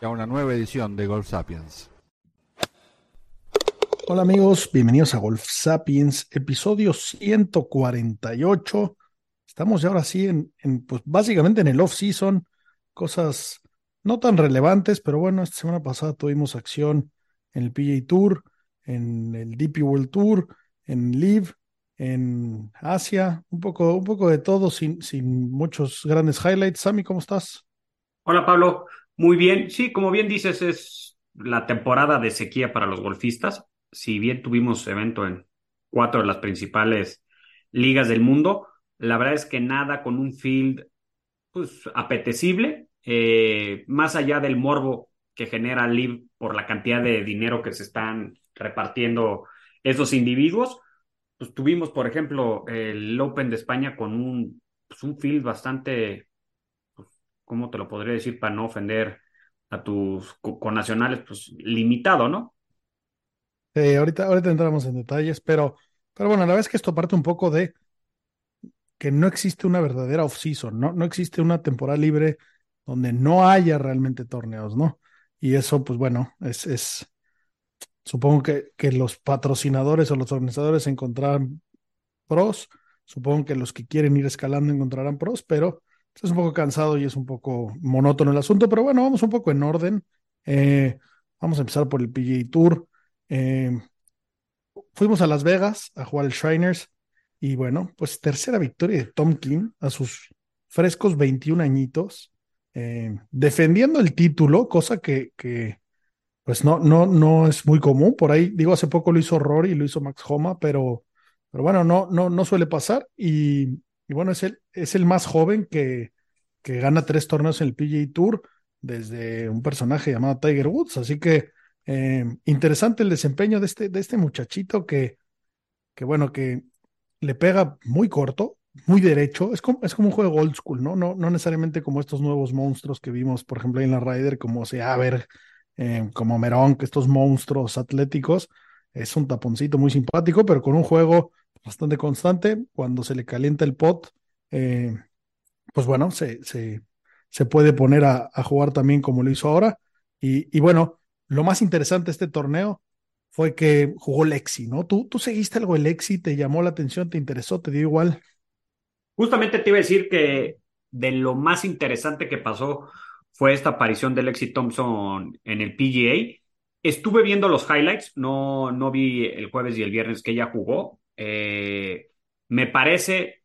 a una nueva edición de Golf Sapiens. Hola amigos, bienvenidos a Golf Sapiens, episodio 148. Estamos ya ahora sí en, en, pues básicamente en el off-season, cosas no tan relevantes, pero bueno, esta semana pasada tuvimos acción en el PGA Tour, en el DP World Tour, en Live, en Asia, un poco, un poco de todo, sin, sin muchos grandes highlights. Sammy, ¿cómo estás? Hola Pablo, muy bien. Sí, como bien dices, es la temporada de sequía para los golfistas. Si bien tuvimos evento en cuatro de las principales ligas del mundo, la verdad es que nada con un field pues, apetecible, eh, más allá del morbo que genera Live por la cantidad de dinero que se están repartiendo esos individuos pues tuvimos, por ejemplo, el Open de España con un, pues, un field bastante, ¿cómo te lo podría decir para no ofender a tus connacionales? Pues limitado, ¿no? Sí, ahorita, entramos en detalles, pero, pero bueno, la verdad es que esto parte un poco de que no existe una verdadera off-season, ¿no? No existe una temporada libre donde no haya realmente torneos, ¿no? Y eso, pues bueno, es, es, Supongo que, que los patrocinadores o los organizadores encontrarán pros. Supongo que los que quieren ir escalando encontrarán pros, pero es un poco cansado y es un poco monótono el asunto. Pero bueno, vamos un poco en orden. Eh, vamos a empezar por el PGA Tour. Eh, fuimos a Las Vegas a jugar el Shriners y bueno, pues tercera victoria de Tom King a sus frescos 21 añitos, eh, defendiendo el título, cosa que, que pues no, no, no es muy común. Por ahí, digo, hace poco lo hizo Rory y lo hizo Max Homa, pero, pero bueno, no, no, no suele pasar. Y, y bueno, es el, es el más joven que, que gana tres torneos en el PGA Tour desde un personaje llamado Tiger Woods. Así que eh, interesante el desempeño de este, de este muchachito que, que, bueno, que le pega muy corto, muy derecho. Es como, es como un juego old school, ¿no? No, no necesariamente como estos nuevos monstruos que vimos, por ejemplo, en la Ryder, como sea, a ver eh, como Merón, que estos monstruos atléticos. Es un taponcito muy simpático, pero con un juego bastante constante. Cuando se le calienta el pot, eh, pues bueno, se, se, se puede poner a, jugar también como lo hizo ahora. Y, y, bueno, lo más interesante de este torneo fue que jugó Lexi, ¿no? ¿Tú, tú seguiste algo de Lexi, te llamó la atención, te interesó, te dio igual. Justamente te iba a decir que de lo más interesante que pasó fue esta aparición de Lexi Thompson en el PGA. Estuve viendo los highlights, no, no vi el jueves y el viernes que ella jugó. Eh, me parece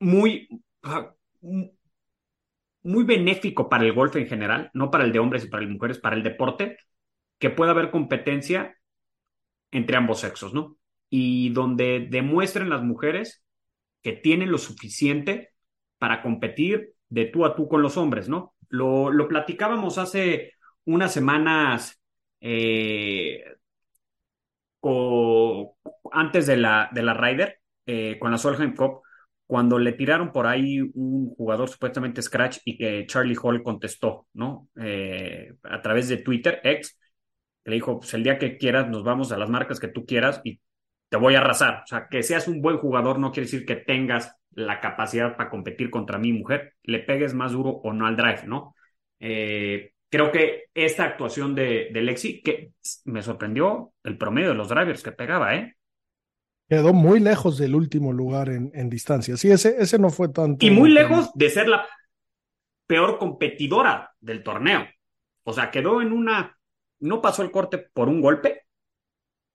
muy, muy benéfico para el golf en general, no para el de hombres y para de mujeres, para el deporte, que pueda haber competencia entre ambos sexos, ¿no? Y donde demuestren las mujeres que tienen lo suficiente para competir de tú a tú con los hombres, ¿no? Lo, lo platicábamos hace unas semanas eh, o, antes de la, de la Ryder, eh, con la Solheim Cup, cuando le tiraron por ahí un jugador supuestamente Scratch y que Charlie Hall contestó, ¿no? Eh, a través de Twitter, ex, le dijo, pues el día que quieras nos vamos a las marcas que tú quieras y te voy a arrasar. O sea, que seas un buen jugador no quiere decir que tengas la capacidad para competir contra mi mujer, le pegues más duro o no al drive, ¿no? Eh, creo que esta actuación de, de, Lexi, que me sorprendió el promedio de los drivers que pegaba, ¿eh? Quedó muy lejos del último lugar en, en distancia. Sí, ese, ese no fue tanto. Y muy lejos de ser la peor competidora del torneo. O sea, quedó en una. No pasó el corte por un golpe.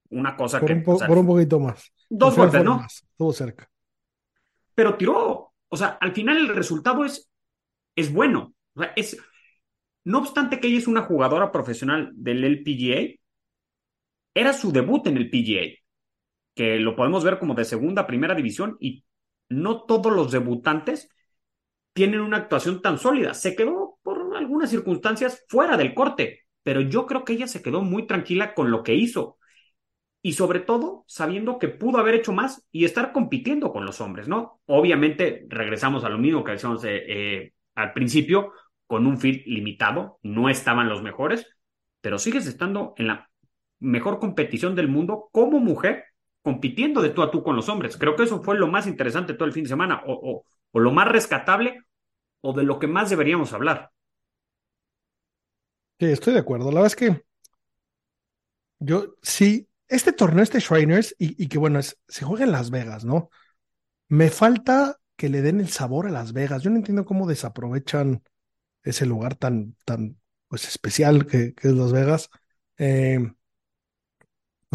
Una cosa por que. Un po, o sea, por un poquito más. Dos golpes, ¿no? Más. Estuvo cerca pero tiró. O sea, al final el resultado es, es bueno. O sea, es, no obstante que ella es una jugadora profesional del LPGA, era su debut en el PGA, que lo podemos ver como de segunda, primera división, y no todos los debutantes tienen una actuación tan sólida. Se quedó por algunas circunstancias fuera del corte, pero yo creo que ella se quedó muy tranquila con lo que hizo y sobre todo sabiendo que pudo haber hecho más y estar compitiendo con los hombres, ¿no? Obviamente regresamos a lo mismo que decíamos eh, eh, al principio, con un field limitado, no estaban los mejores, pero sigues estando en la mejor competición del mundo como mujer, compitiendo de tú a tú con los hombres. Creo que eso fue lo más interesante todo el fin de semana, o, o lo más rescatable, o de lo que más deberíamos hablar. Sí, estoy de acuerdo. La verdad es que yo sí este torneo, este Shriners, y, que bueno, es, se juega en Las Vegas, ¿no? Me falta que le den el sabor a Las Vegas. Yo no entiendo cómo desaprovechan ese lugar tan, tan pues, especial que, es Las Vegas. Eh,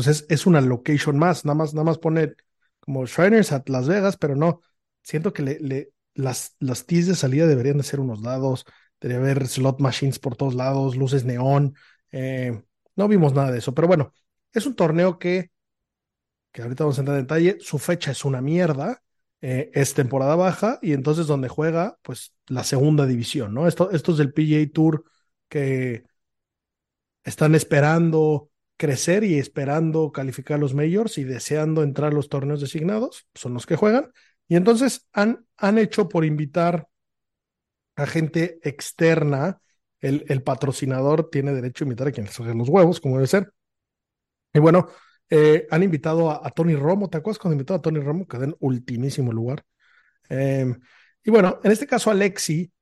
pues es, es, una location más, nada más, nada más pone como Shriners at Las Vegas, pero no. Siento que las, las de salida deberían de ser unos dados, debería haber slot machines por todos lados, luces neón. Eh, no vimos nada de eso, pero bueno, es un torneo que, que ahorita vamos a entrar en detalle, su fecha es una mierda, eh, es temporada baja y entonces donde juega, pues la segunda división, ¿no? Esto, estos del PGA Tour que están esperando crecer y esperando calificar los majors y deseando entrar a los torneos designados, son los que juegan. Y entonces han, han hecho por invitar a gente externa, el, el patrocinador tiene derecho a invitar a quienes les los huevos, como debe ser, y bueno, eh, han invitado a, Tony Romo, ¿te acuerdas cuando invitó a Tony Romo? Quedó en ultimísimo lugar. Em, y bueno, en este caso Alexi,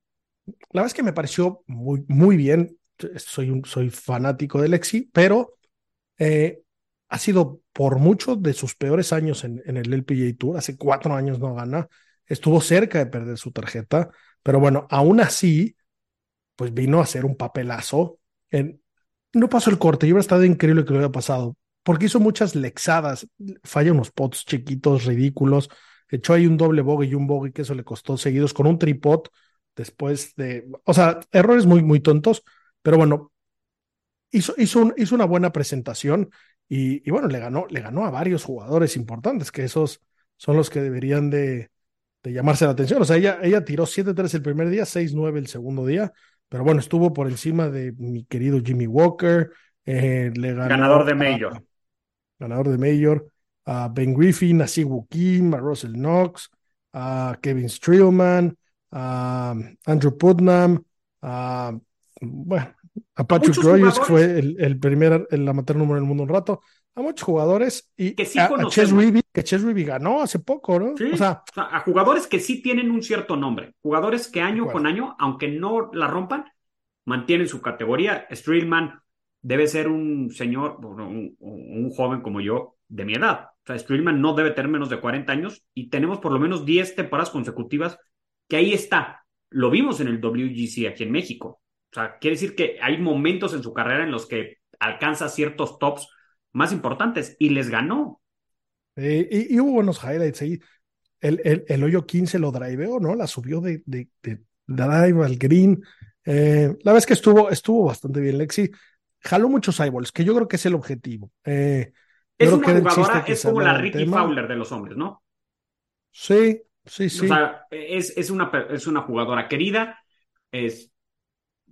la verdad es que me pareció muy, muy bien. Soy, un, soy fanático de Alexi, pero eh, ha sido por mucho de sus peores años en, el LPGA Tour. Hace cuatro años no gana. Estuvo cerca de perder su tarjeta, pero bueno, aún así, pues vino a hacer un papelazo no pasó el corte, yo hubiera estado increíble que lo hubiera pasado, porque hizo muchas lexadas, falla unos pots chiquitos, ridículos, echó ahí un doble bogey y un bogey que eso le costó seguidos con un tripod después de, o sea, errores muy, muy tontos, pero bueno, hizo, hizo, hizo una buena presentación y, bueno, le ganó, le ganó a varios jugadores importantes, que esos son los que deberían de, de llamarse la atención. O sea, ella, ella tiró 7-3 el primer día, 6-9 el segundo día, pero bueno, estuvo por encima de mi querido Jimmy Walker. Eh, ganador de Mayor. ganador de Mayor. A Ben Griffin, a Siwoo Kim, a Russell Knox, a Kevin Streelman, a Andrew Putnam, a, bueno, a Patrick Rogers, fue el, el primer, el amateur número del mundo un rato a muchos jugadores y que sí a, Ches que Ches ganó hace poco, ¿no? o, sea, a jugadores que sí tienen un cierto nombre, jugadores que año con año, aunque no la rompan, mantienen su categoría. Streelman debe ser un señor, un, un, joven como yo, de mi edad. O sea, Streelman no debe tener menos de 40 años y tenemos por lo menos 10 temporadas consecutivas que ahí está. Lo vimos en el WGC aquí en México. O sea, quiere decir que hay momentos en su carrera en los que alcanza ciertos tops más importantes y les ganó. y, hubo buenos highlights ahí. El, el, el, hoyo 15 lo driveó, ¿no? La subió de, de, de drive al green. Eh, la vez que estuvo, estuvo bastante bien, Lexi. Jaló muchos eyeballs, que yo creo que es el objetivo. Eh, es una jugadora, es como la Ricky Fowler de los hombres, ¿no? Sí, sí, sí. O sea, es, es, una, es una jugadora querida, es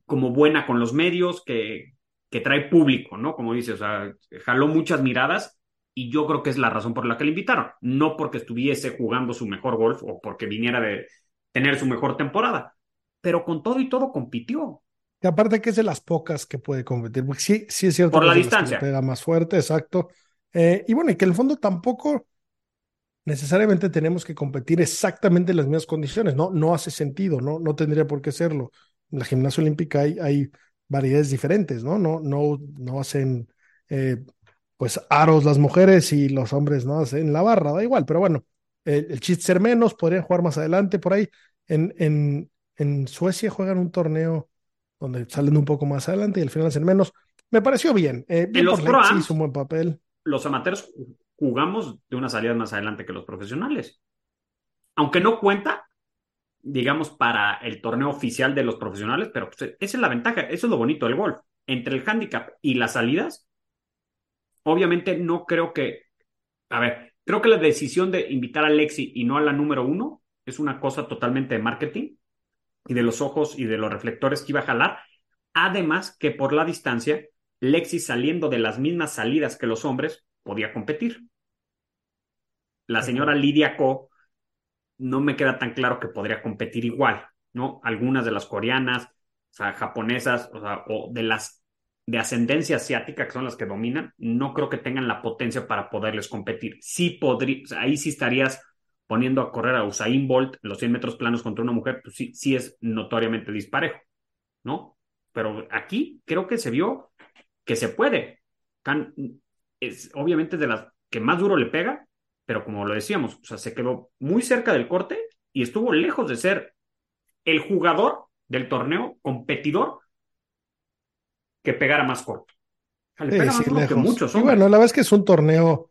como buena con los medios, que, que trae público, ¿no? Como dice, o sea, jaló muchas miradas y yo creo que es la razón por la que le invitaron, no porque estuviese jugando su mejor golf o porque viniera de tener su mejor temporada, pero con todo y todo compitió. Y aparte que es de las pocas que puede competir, porque sí, sí es cierto por la distancia. pega más fuerte, exacto. Eh, y bueno, y que en el fondo tampoco necesariamente tenemos que competir exactamente en las mismas condiciones, ¿no? No hace sentido, ¿no? No tendría por qué serlo. La gimnasia olímpica hay, hay variedades diferentes, ¿no? No, no, no hacen eh, pues aros las mujeres y los hombres no hacen la barra, da igual, pero bueno, el, chiste ser menos, podrían jugar más adelante por ahí. En, en, en Suecia juegan un torneo donde salen un poco más adelante y al final hacen menos. Me pareció bien. Eh, en los pro hizo un buen papel. Los amateurs jugamos de una salida más adelante que los profesionales. Aunque no cuenta, digamos, para el torneo oficial de los profesionales, pero pues, esa es la ventaja, eso es lo bonito del golf. Entre el handicap y las salidas, obviamente no creo que, a ver, creo que la decisión de invitar a Lexi y no a la número uno es una cosa totalmente de marketing y de los ojos y de los reflectores que iba a jalar Además que por la distancia, Lexi saliendo de las mismas salidas que los hombres, podía competir. La señora Lidia Ko no me queda tan claro que podría competir igual, ¿no? Algunas de las coreanas, o sea, japonesas, o, de las de ascendencia asiática, que son las que dominan, no creo que tengan la potencia para poderles competir. Sí podría, ahí sí estarías poniendo a correr a Usain Bolt los 100 metros planos contra una mujer, pues sí, sí es notoriamente disparejo, ¿no? Pero aquí creo que se vio que se puede. es, obviamente de las que más duro le pega, pero como lo decíamos, o sea, se quedó muy cerca del corte y estuvo lejos de ser el jugador del torneo, competidor, que pegara más corto. le pega más que muchos. Y bueno, la verdad es que es un torneo,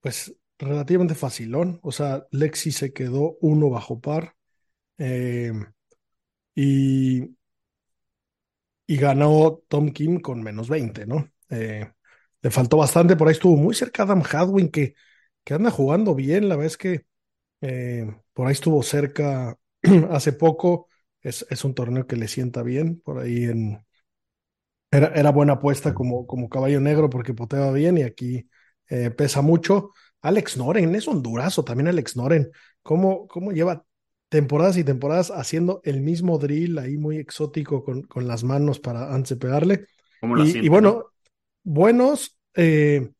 pues, relativamente facilón. O sea, Lexi se quedó uno bajo par. Eh, y, y ganó Tom Kim con menos 20, ¿no? Eh, le faltó bastante, por ahí estuvo muy cerca Adam Hadwin, que, que anda jugando bien, la vez que eh, por ahí estuvo cerca hace poco, es, es, un torneo que le sienta bien, por ahí en, era, buena apuesta como, como caballo negro porque poteaba bien y aquí eh, pesa mucho. Alex Noren, es un durazo también Alex Noren. ¿Cómo, cómo lleva temporadas y temporadas haciendo el mismo drill ahí muy exótico con, con las manos para antes de pegarle? Y, bueno, buenos, eh,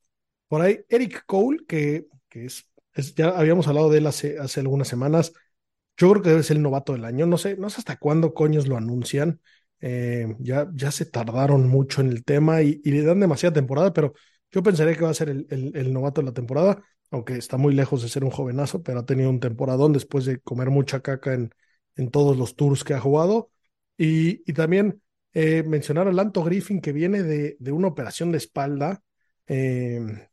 por ahí Eric Cole, que, que es, ya habíamos hablado de él hace, hace algunas semanas. Yo creo que debe ser el novato del año. No sé, no sé hasta cuándo coños lo anuncian. Eh, ya, ya se tardaron mucho en el tema y, le dan demasiada temporada, pero yo pensaría que va a ser el, el, novato de la temporada, aunque está muy lejos de ser un jovenazo, pero ha tenido un temporadón después de comer mucha caca en, en todos los tours que ha jugado. Y, y también eh, mencionar a Lanto Griffin, que viene de, de una operación de espalda. Eh,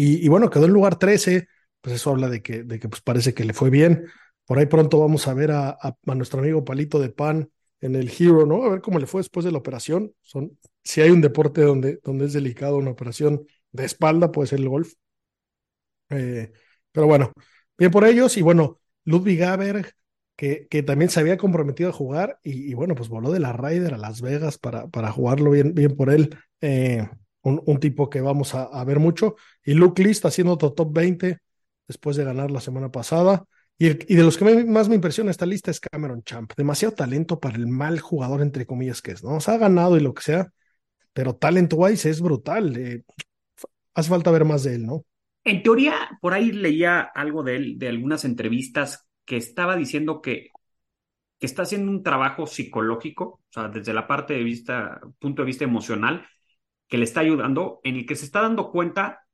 y, y, bueno, quedó en lugar 13, pues eso habla de que, de que pues parece que le fue bien. Por ahí pronto vamos a ver a, a, nuestro amigo Palito de Pan en el Hero, ¿no? A ver cómo le fue después de la operación. Son, si hay un deporte donde, donde es delicado una operación de espalda, puede ser el golf. Eh, pero bueno, bien por ellos. Y bueno, Ludwig Gaber, que, que también se había comprometido a jugar, y, bueno, pues voló de la Ryder a Las Vegas para, para jugarlo bien, bien por él. Eh, un, un, tipo que vamos a, ver mucho. Y Luke Lee está haciendo otro top 20 después de ganar la semana pasada. Y, de los que más me impresiona esta lista es Cameron Champ. Demasiado talento para el mal jugador, entre comillas, que es, ¿no? O sea, ha ganado y lo que sea, pero talent wise es brutal. Eh, hace falta ver más de él, ¿no? En teoría, por ahí leía algo de él, de algunas entrevistas, que estaba diciendo que, que está haciendo un trabajo psicológico, o sea, desde la parte de vista, punto de vista emocional, que le está ayudando, en el que se está dando cuenta,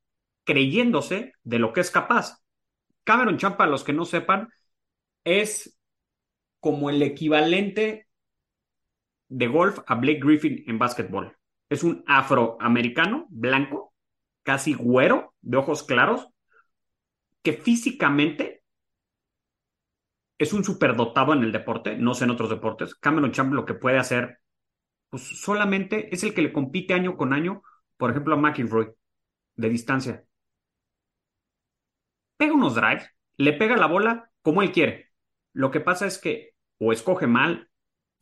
creyéndose de lo que es capaz. Cameron Champ, para los que no sepan, es como el equivalente de golf a Blake Griffin en básquetbol. Es un afroamericano blanco, casi güero, de ojos claros, que físicamente es un superdotado en el deporte, no sé en otros deportes. Cameron Champ lo que puede hacer, pues solamente es el que le compite año con año, por ejemplo, a McInroy, de distancia pega unos drives, le pega la bola como él quiere. Lo que pasa es que o escoge mal,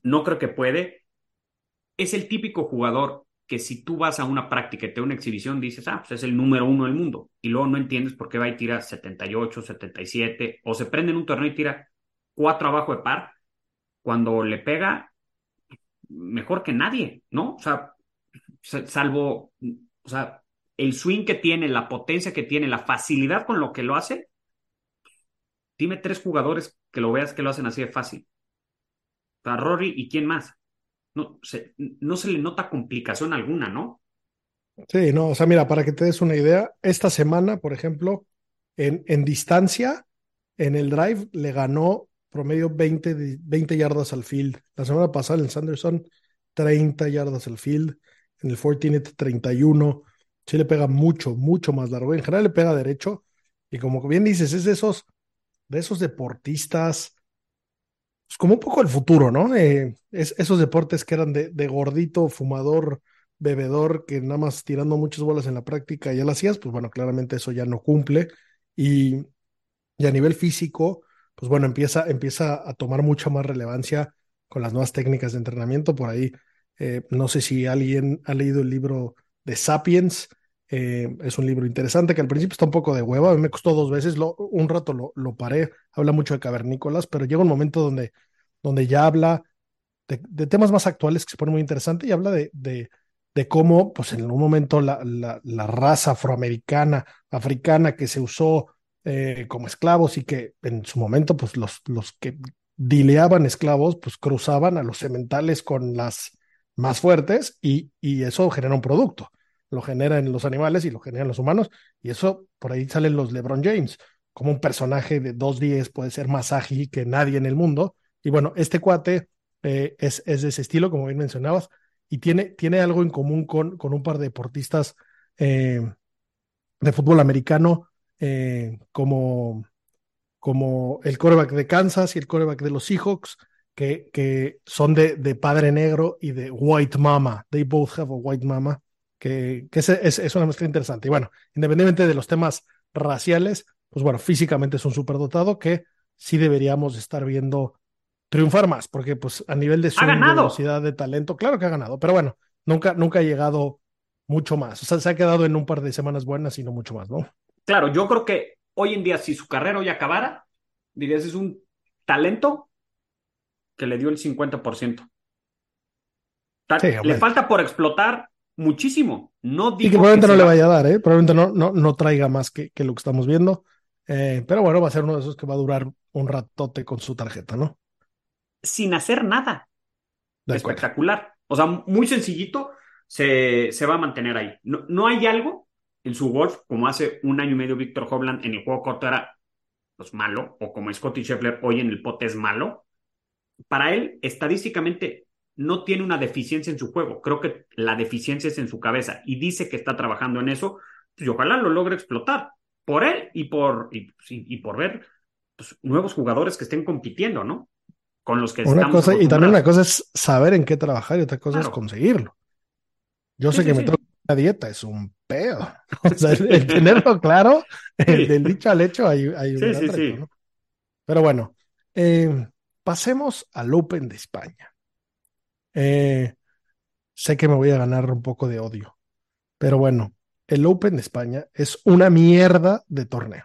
no creo que puede. Es el típico jugador que si tú vas a una práctica y te da una exhibición, dices, ah, pues es el número uno del mundo. Y luego no entiendes por qué va y tira 78, 77, o se prende en un torneo y tira cuatro abajo de par, cuando le pega mejor que nadie, ¿no? O sea, salvo, o sea, el swing que tiene, la potencia que tiene, la facilidad con lo que lo hace, dime tres jugadores que lo veas que lo hacen así de fácil. Para Rory y quién más. No se, no se le nota complicación alguna, ¿no? Sí, no, o sea, mira, para que te des una idea, esta semana, por ejemplo, en, en distancia, en el drive le ganó promedio 20, 20 yardas al field. La semana pasada en Sanderson, 30 yardas al field. En el Fortinet, 31 sí le pega mucho, mucho más largo. En general le pega derecho. Y como bien dices, es de esos, de esos deportistas, pues como un poco el futuro, ¿no? Eh, es, esos deportes que eran de, gordito, fumador, bebedor, que nada más tirando muchas bolas en la práctica ya lo hacías, pues bueno, claramente eso ya no cumple. Y, y a nivel físico, pues bueno, empieza, empieza a tomar mucha más relevancia con las nuevas técnicas de entrenamiento. Por ahí Eh, no sé si alguien ha leído el libro de Sapiens. Eh, es un libro interesante que al principio está un poco de hueva. A mí me costó dos veces. Un rato lo, lo, paré. Habla mucho de cavernícolas, pero llega un momento donde, donde ya habla de, de temas más actuales que se pone muy interesante y habla de, de, de cómo, pues en un momento, la, la, la raza afroamericana, africana que se usó eh, como esclavos y que en su momento, pues los, los que dileaban esclavos, pues cruzaban a los sementales con las más fuertes y, y eso genera un producto. Lo genera en los animales y lo generan los humanos. Y eso, por ahí salen los LeBron James, como un personaje de dos días puede ser más ágil que nadie en el mundo. Y bueno, este cuate eh, es, es, de ese estilo, como bien mencionabas, y tiene, tiene algo en común con, con un par de deportistas eh, de fútbol americano, eh, como como el coreback de Kansas y el coreback de los Seahawks, que, que son de, de, padre negro y de white mama. They both have a white mama, que, que es, es, es, una mezcla interesante. Y bueno, independientemente de los temas raciales, pues bueno, físicamente es un superdotado que sí deberíamos estar viendo triunfar más, porque pues a nivel de su velocidad de talento, claro que ha ganado, pero bueno, nunca, nunca ha llegado mucho más. O sea, se ha quedado en un par de semanas buenas y no mucho más, ¿no? Claro, yo creo que hoy en día, si su carrera hoy acabara, dirías es un talento que le dio el 50%. Sí, le falta por explotar muchísimo. No digo y que probablemente que no le vaya a dar, ¿eh? Probablemente no, no, no traiga más que, que, lo que estamos viendo. Eh, pero bueno, va a ser uno de esos que va a durar un ratote con su tarjeta, ¿no? Sin hacer nada. Espectacular. O sea, muy sencillito, se, se va a mantener ahí. No, no hay algo en su golf, como hace un año y medio Víctor Hovland en el juego corto era pues, malo, o como Scotty Scheffler hoy en el pote es malo. Para él, estadísticamente, no tiene una deficiencia en su juego. Creo que la deficiencia es en su cabeza y dice que está trabajando en eso. Pues, y ojalá lo logre explotar por él y por, y, y por ver pues, nuevos jugadores que estén compitiendo, ¿no? Con los que una cosa Y también una cosa es saber en qué trabajar y otra cosa claro. es conseguirlo. Yo sí, sé que sí. me tengo una dieta, es un pedo. O sea, el, tenerlo claro, el, del dicho al hecho, hay, hay un sí, sí, reto, ¿no? Pero bueno, eh, pasemos al Open de España. Eh, sé que me voy a ganar un poco de odio, pero bueno, el Open de España es una mierda de torneo.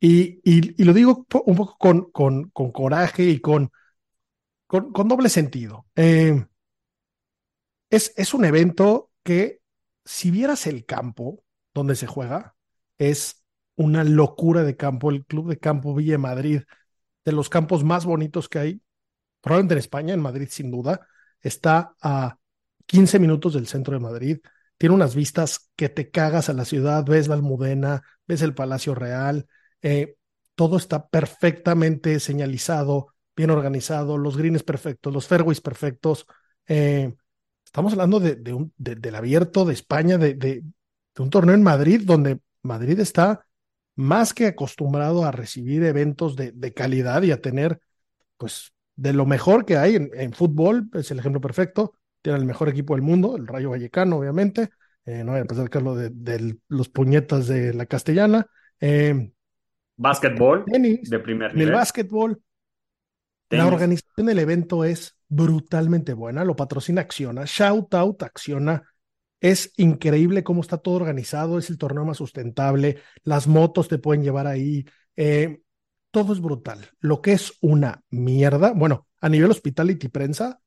Y, y, y lo digo un poco con, con, con coraje y con, con, con doble sentido. Eh, es, es un evento que si vieras el campo donde se juega, es una locura de campo. El Club de Campo Villa Madrid, de los campos más bonitos que hay, probablemente en España, en Madrid sin duda, está a 15 minutos del centro de Madrid. Tiene unas vistas que te cagas a la ciudad, ves la Almudena, ves el Palacio Real, eh, todo está perfectamente señalizado, bien organizado, los greens perfectos, los fairways perfectos. Eh, Estamos hablando de, de un, de, del abierto de España, de, de, un torneo en Madrid, donde Madrid está más que acostumbrado a recibir eventos de, calidad y a tener, pues, de lo mejor que hay en, en, fútbol, es el ejemplo perfecto. Tiene el mejor equipo del mundo, el Rayo Vallecano, obviamente. Eh, no voy a empezar a de, de, los puñetas de la castellana. Eh, básquetbol tenis, de primer nivel. El básquetbol, tenis. la organización del evento es brutalmente buena, lo patrocina Acciona, Shout Out Acciona, es increíble cómo está todo organizado, es el torneo más sustentable, las motos te pueden llevar ahí, eh, todo es brutal. Lo que es una mierda, bueno, a nivel hospitality prensa,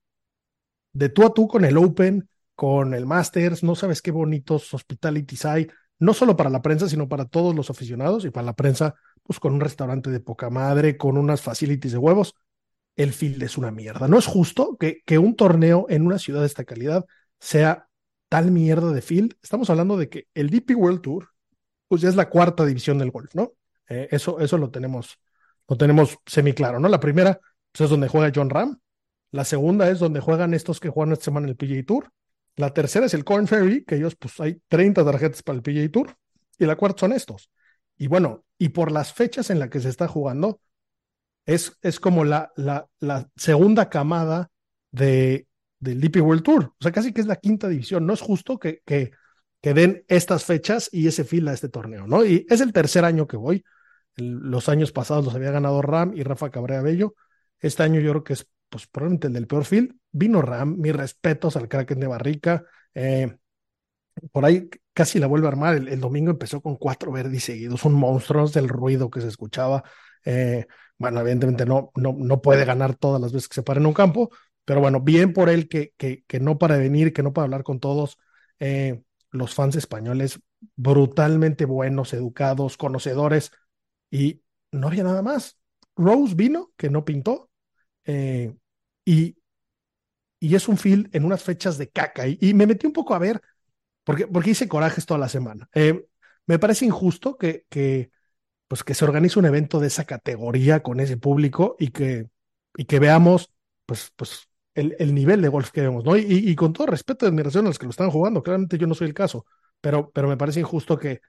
de tú a tú con el Open, con el Masters, no sabes qué bonitos hospitalities hay, no solo para la prensa, sino para todos los aficionados y para la prensa, pues con un restaurante de poca madre, con unas facilities de huevos el field es una mierda. No es justo que, un torneo en una ciudad de esta calidad sea tal mierda de field. Estamos hablando de que el DP World Tour, pues ya es la cuarta división del golf, ¿no? Eh, eso, eso lo tenemos, lo tenemos semi claro, ¿no? La primera pues, es donde juega John Ram. La segunda es donde juegan estos que juegan esta semana el PGA Tour. La tercera es el Corn Ferry, que ellos, pues hay 30 tarjetas para el PGA Tour. Y la cuarta son estos. Y bueno, y por las fechas en las que se está jugando, es, es como la, la, segunda camada de, del DP World Tour. O sea, casi que es la quinta división. No es justo que, que, que den estas fechas y ese fila a este torneo, ¿no? Y es el tercer año que voy. Los años pasados los había ganado Ram y Rafa Cabrera Bello. Este año yo creo que es pues probablemente el del peor field. Vino Ram, mis respetos al Kraken de Barrica. Eh, por ahí casi la vuelve a armar. El, domingo empezó con cuatro verdes seguidos, un monstruo del ruido que se escuchaba. Eh, bueno, evidentemente no, no, no puede ganar todas las veces que se para en un campo, pero bueno, bien por él que, que, que no para venir, que no para hablar con todos. Eh, los fans españoles brutalmente buenos, educados, conocedores, y no había nada más. Rose vino, que no pintó, eh, y, y es un feel en unas fechas de caca. Y, me metí un poco a ver, porque, porque hice corajes toda la semana. Eh, me parece injusto que, que, pues que se organice un evento de esa categoría con ese público y que, y que veamos pues, pues el, el nivel de golf que vemos, ¿no? Y, y, con todo respeto y admiración a los que lo están jugando, claramente yo no soy el caso, pero, pero me parece injusto que,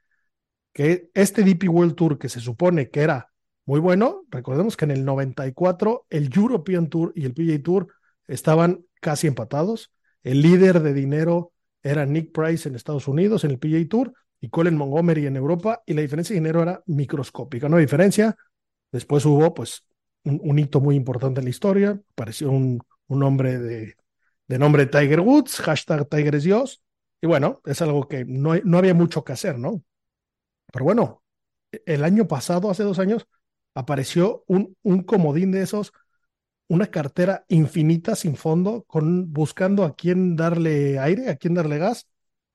que este DP World Tour, que se supone que era muy bueno, recordemos que en el 94 el European Tour y el PGA Tour estaban casi empatados. El líder de dinero era Nick Price en Estados Unidos en el PGA Tour y Colin Montgomery en Europa y la diferencia de dinero era microscópica, no hay diferencia. Después hubo pues un, hito muy importante en la historia, apareció un, un hombre de, de nombre Tiger Woods, hashtag Tiger es Dios, y bueno, es algo que no, no había mucho que hacer, ¿no? Pero bueno, el año pasado, hace dos años, apareció un, un comodín de esos, una cartera infinita sin fondo, con, buscando a quién darle aire, a quién darle gas,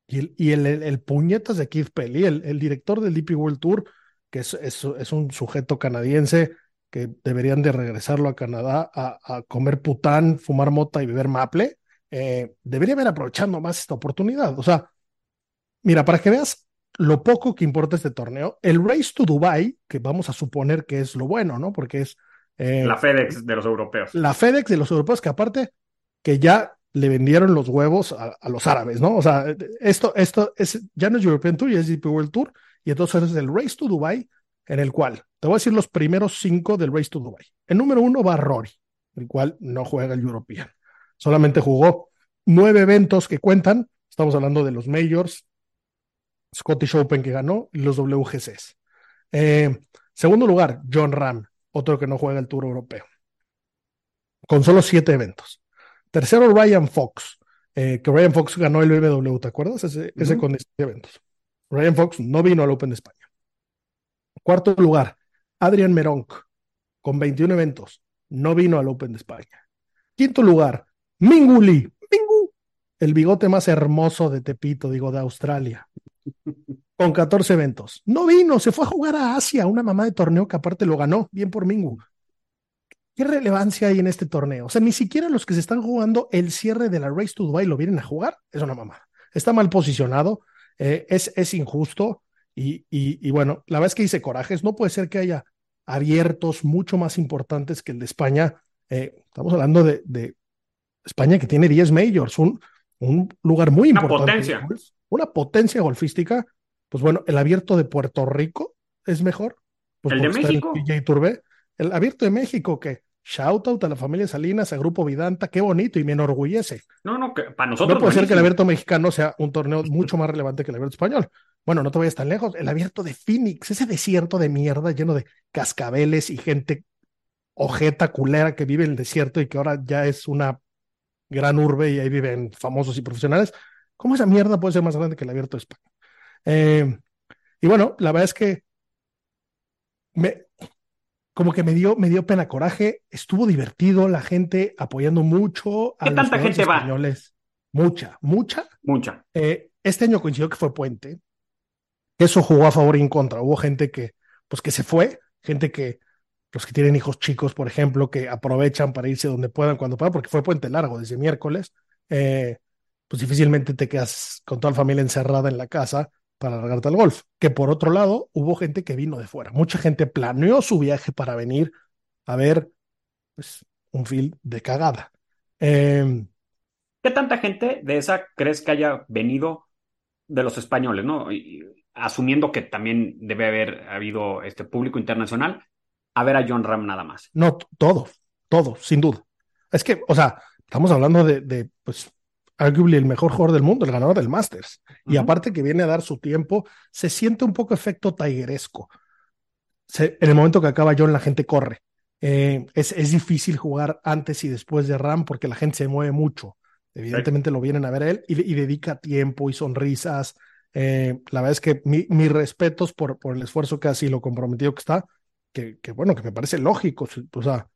y el, y el, el, puñetas de Keith Pelly, el, el, director del DP World Tour, que es, es, es un sujeto canadiense que deberían de regresarlo a Canadá a, a comer pután, fumar mota y beber maple, eh, debería haber aprovechando más esta oportunidad. O sea, mira, para que veas lo poco que importa este torneo, el Race to Dubai, que vamos a suponer que es lo bueno, ¿no? Porque es... Eh, la FedEx de los europeos. La FedEx de los europeos, que aparte que ya le vendieron los huevos a, los árabes, ¿no? O sea, esto, esto es, ya no es European Tour, ya es GP World Tour, y entonces es el Race to Dubai, en el cual te voy a decir los primeros cinco del Race to Dubai. El número uno va Rory, el cual no juega el European. Solamente jugó nueve eventos que cuentan. Estamos hablando de los Majors, Scottish Open que ganó y los WGCs. Eh, segundo lugar, John Ram, otro que no juega el Tour Europeo, con solo siete eventos. Tercero, Ryan Fox, eh, que Ryan Fox ganó el BMW, ¿te acuerdas? Ese, ese con eventos. Ryan Fox no vino al Open de España. Cuarto lugar, Adrian Meronk, con 21 eventos, no vino al Open de España. Quinto lugar, Mingu Lee, Mingu, el bigote más hermoso de Tepito, digo, de Australia, con 14 eventos. No vino, se fue a jugar a Asia, una mamá de torneo que aparte lo ganó, bien por Mingu. ¿Qué relevancia hay en este torneo? O sea, ni siquiera los que se están jugando el cierre de la Race to Dubai lo vienen a jugar. Es una mamá. Está mal posicionado, eh, es, es injusto. Y, y, bueno, la verdad es que hice corajes. No puede ser que haya abiertos mucho más importantes que el de España. Eh, estamos hablando de, de, España que tiene 10 majors, un, un lugar muy una importante. Potencia. Una potencia golfística. Pues bueno, el abierto de Puerto Rico es mejor. Pues el de México. El, Turbe. el abierto de México, que Shout out a la familia Salinas, a Grupo Vidanta, qué bonito y me enorgullece. No, no, que para nosotros. No puede ser que el abierto mexicano sea un torneo mucho más relevante que el abierto español. Bueno, no te vayas tan lejos. El abierto de Phoenix, ese desierto de mierda lleno de cascabeles y gente ojeta, culera que vive en el desierto y que ahora ya es una gran urbe y ahí viven famosos y profesionales. ¿Cómo esa mierda puede ser más grande que el abierto de España? Eh, y bueno, la verdad es que me, como que me dio, me dio pena coraje, estuvo divertido, la gente apoyando mucho a ¿Qué tanta gente españoles. Va? Mucha, mucha. Mucha. Eh, este año coincidió que fue puente. Eso jugó a favor y en contra. Hubo gente que, pues que se fue, gente que, los que tienen hijos chicos, por ejemplo, que aprovechan para irse donde puedan, cuando puedan, porque fue puente largo desde miércoles. Eh, pues difícilmente te quedas con toda la familia encerrada en la casa para largarte al golf. Que por otro lado, hubo gente que vino de fuera. Mucha gente planeó su viaje para venir a ver pues, un film de cagada. Eh, ¿Qué tanta gente de esa crees que haya venido de los españoles, no? Y, asumiendo que también debe haber habido este público internacional, a ver a John Ram nada más. No, todo, todo, sin duda. Es que, o sea, estamos hablando de, de pues, arguably el mejor jugador del mundo, el ganador del Masters. Uh -huh. Y aparte que viene a dar su tiempo, se siente un poco efecto tigeresco. Se, en el momento que acaba John, la gente corre. Eh, es, es, difícil jugar antes y después de Ram porque la gente se mueve mucho. Evidentemente lo vienen a ver a él y, y dedica tiempo y sonrisas. Eh, la verdad es que mi, mis respetos por, por el esfuerzo que hace y lo comprometido que está, que, que bueno, que me parece lógico. O sea,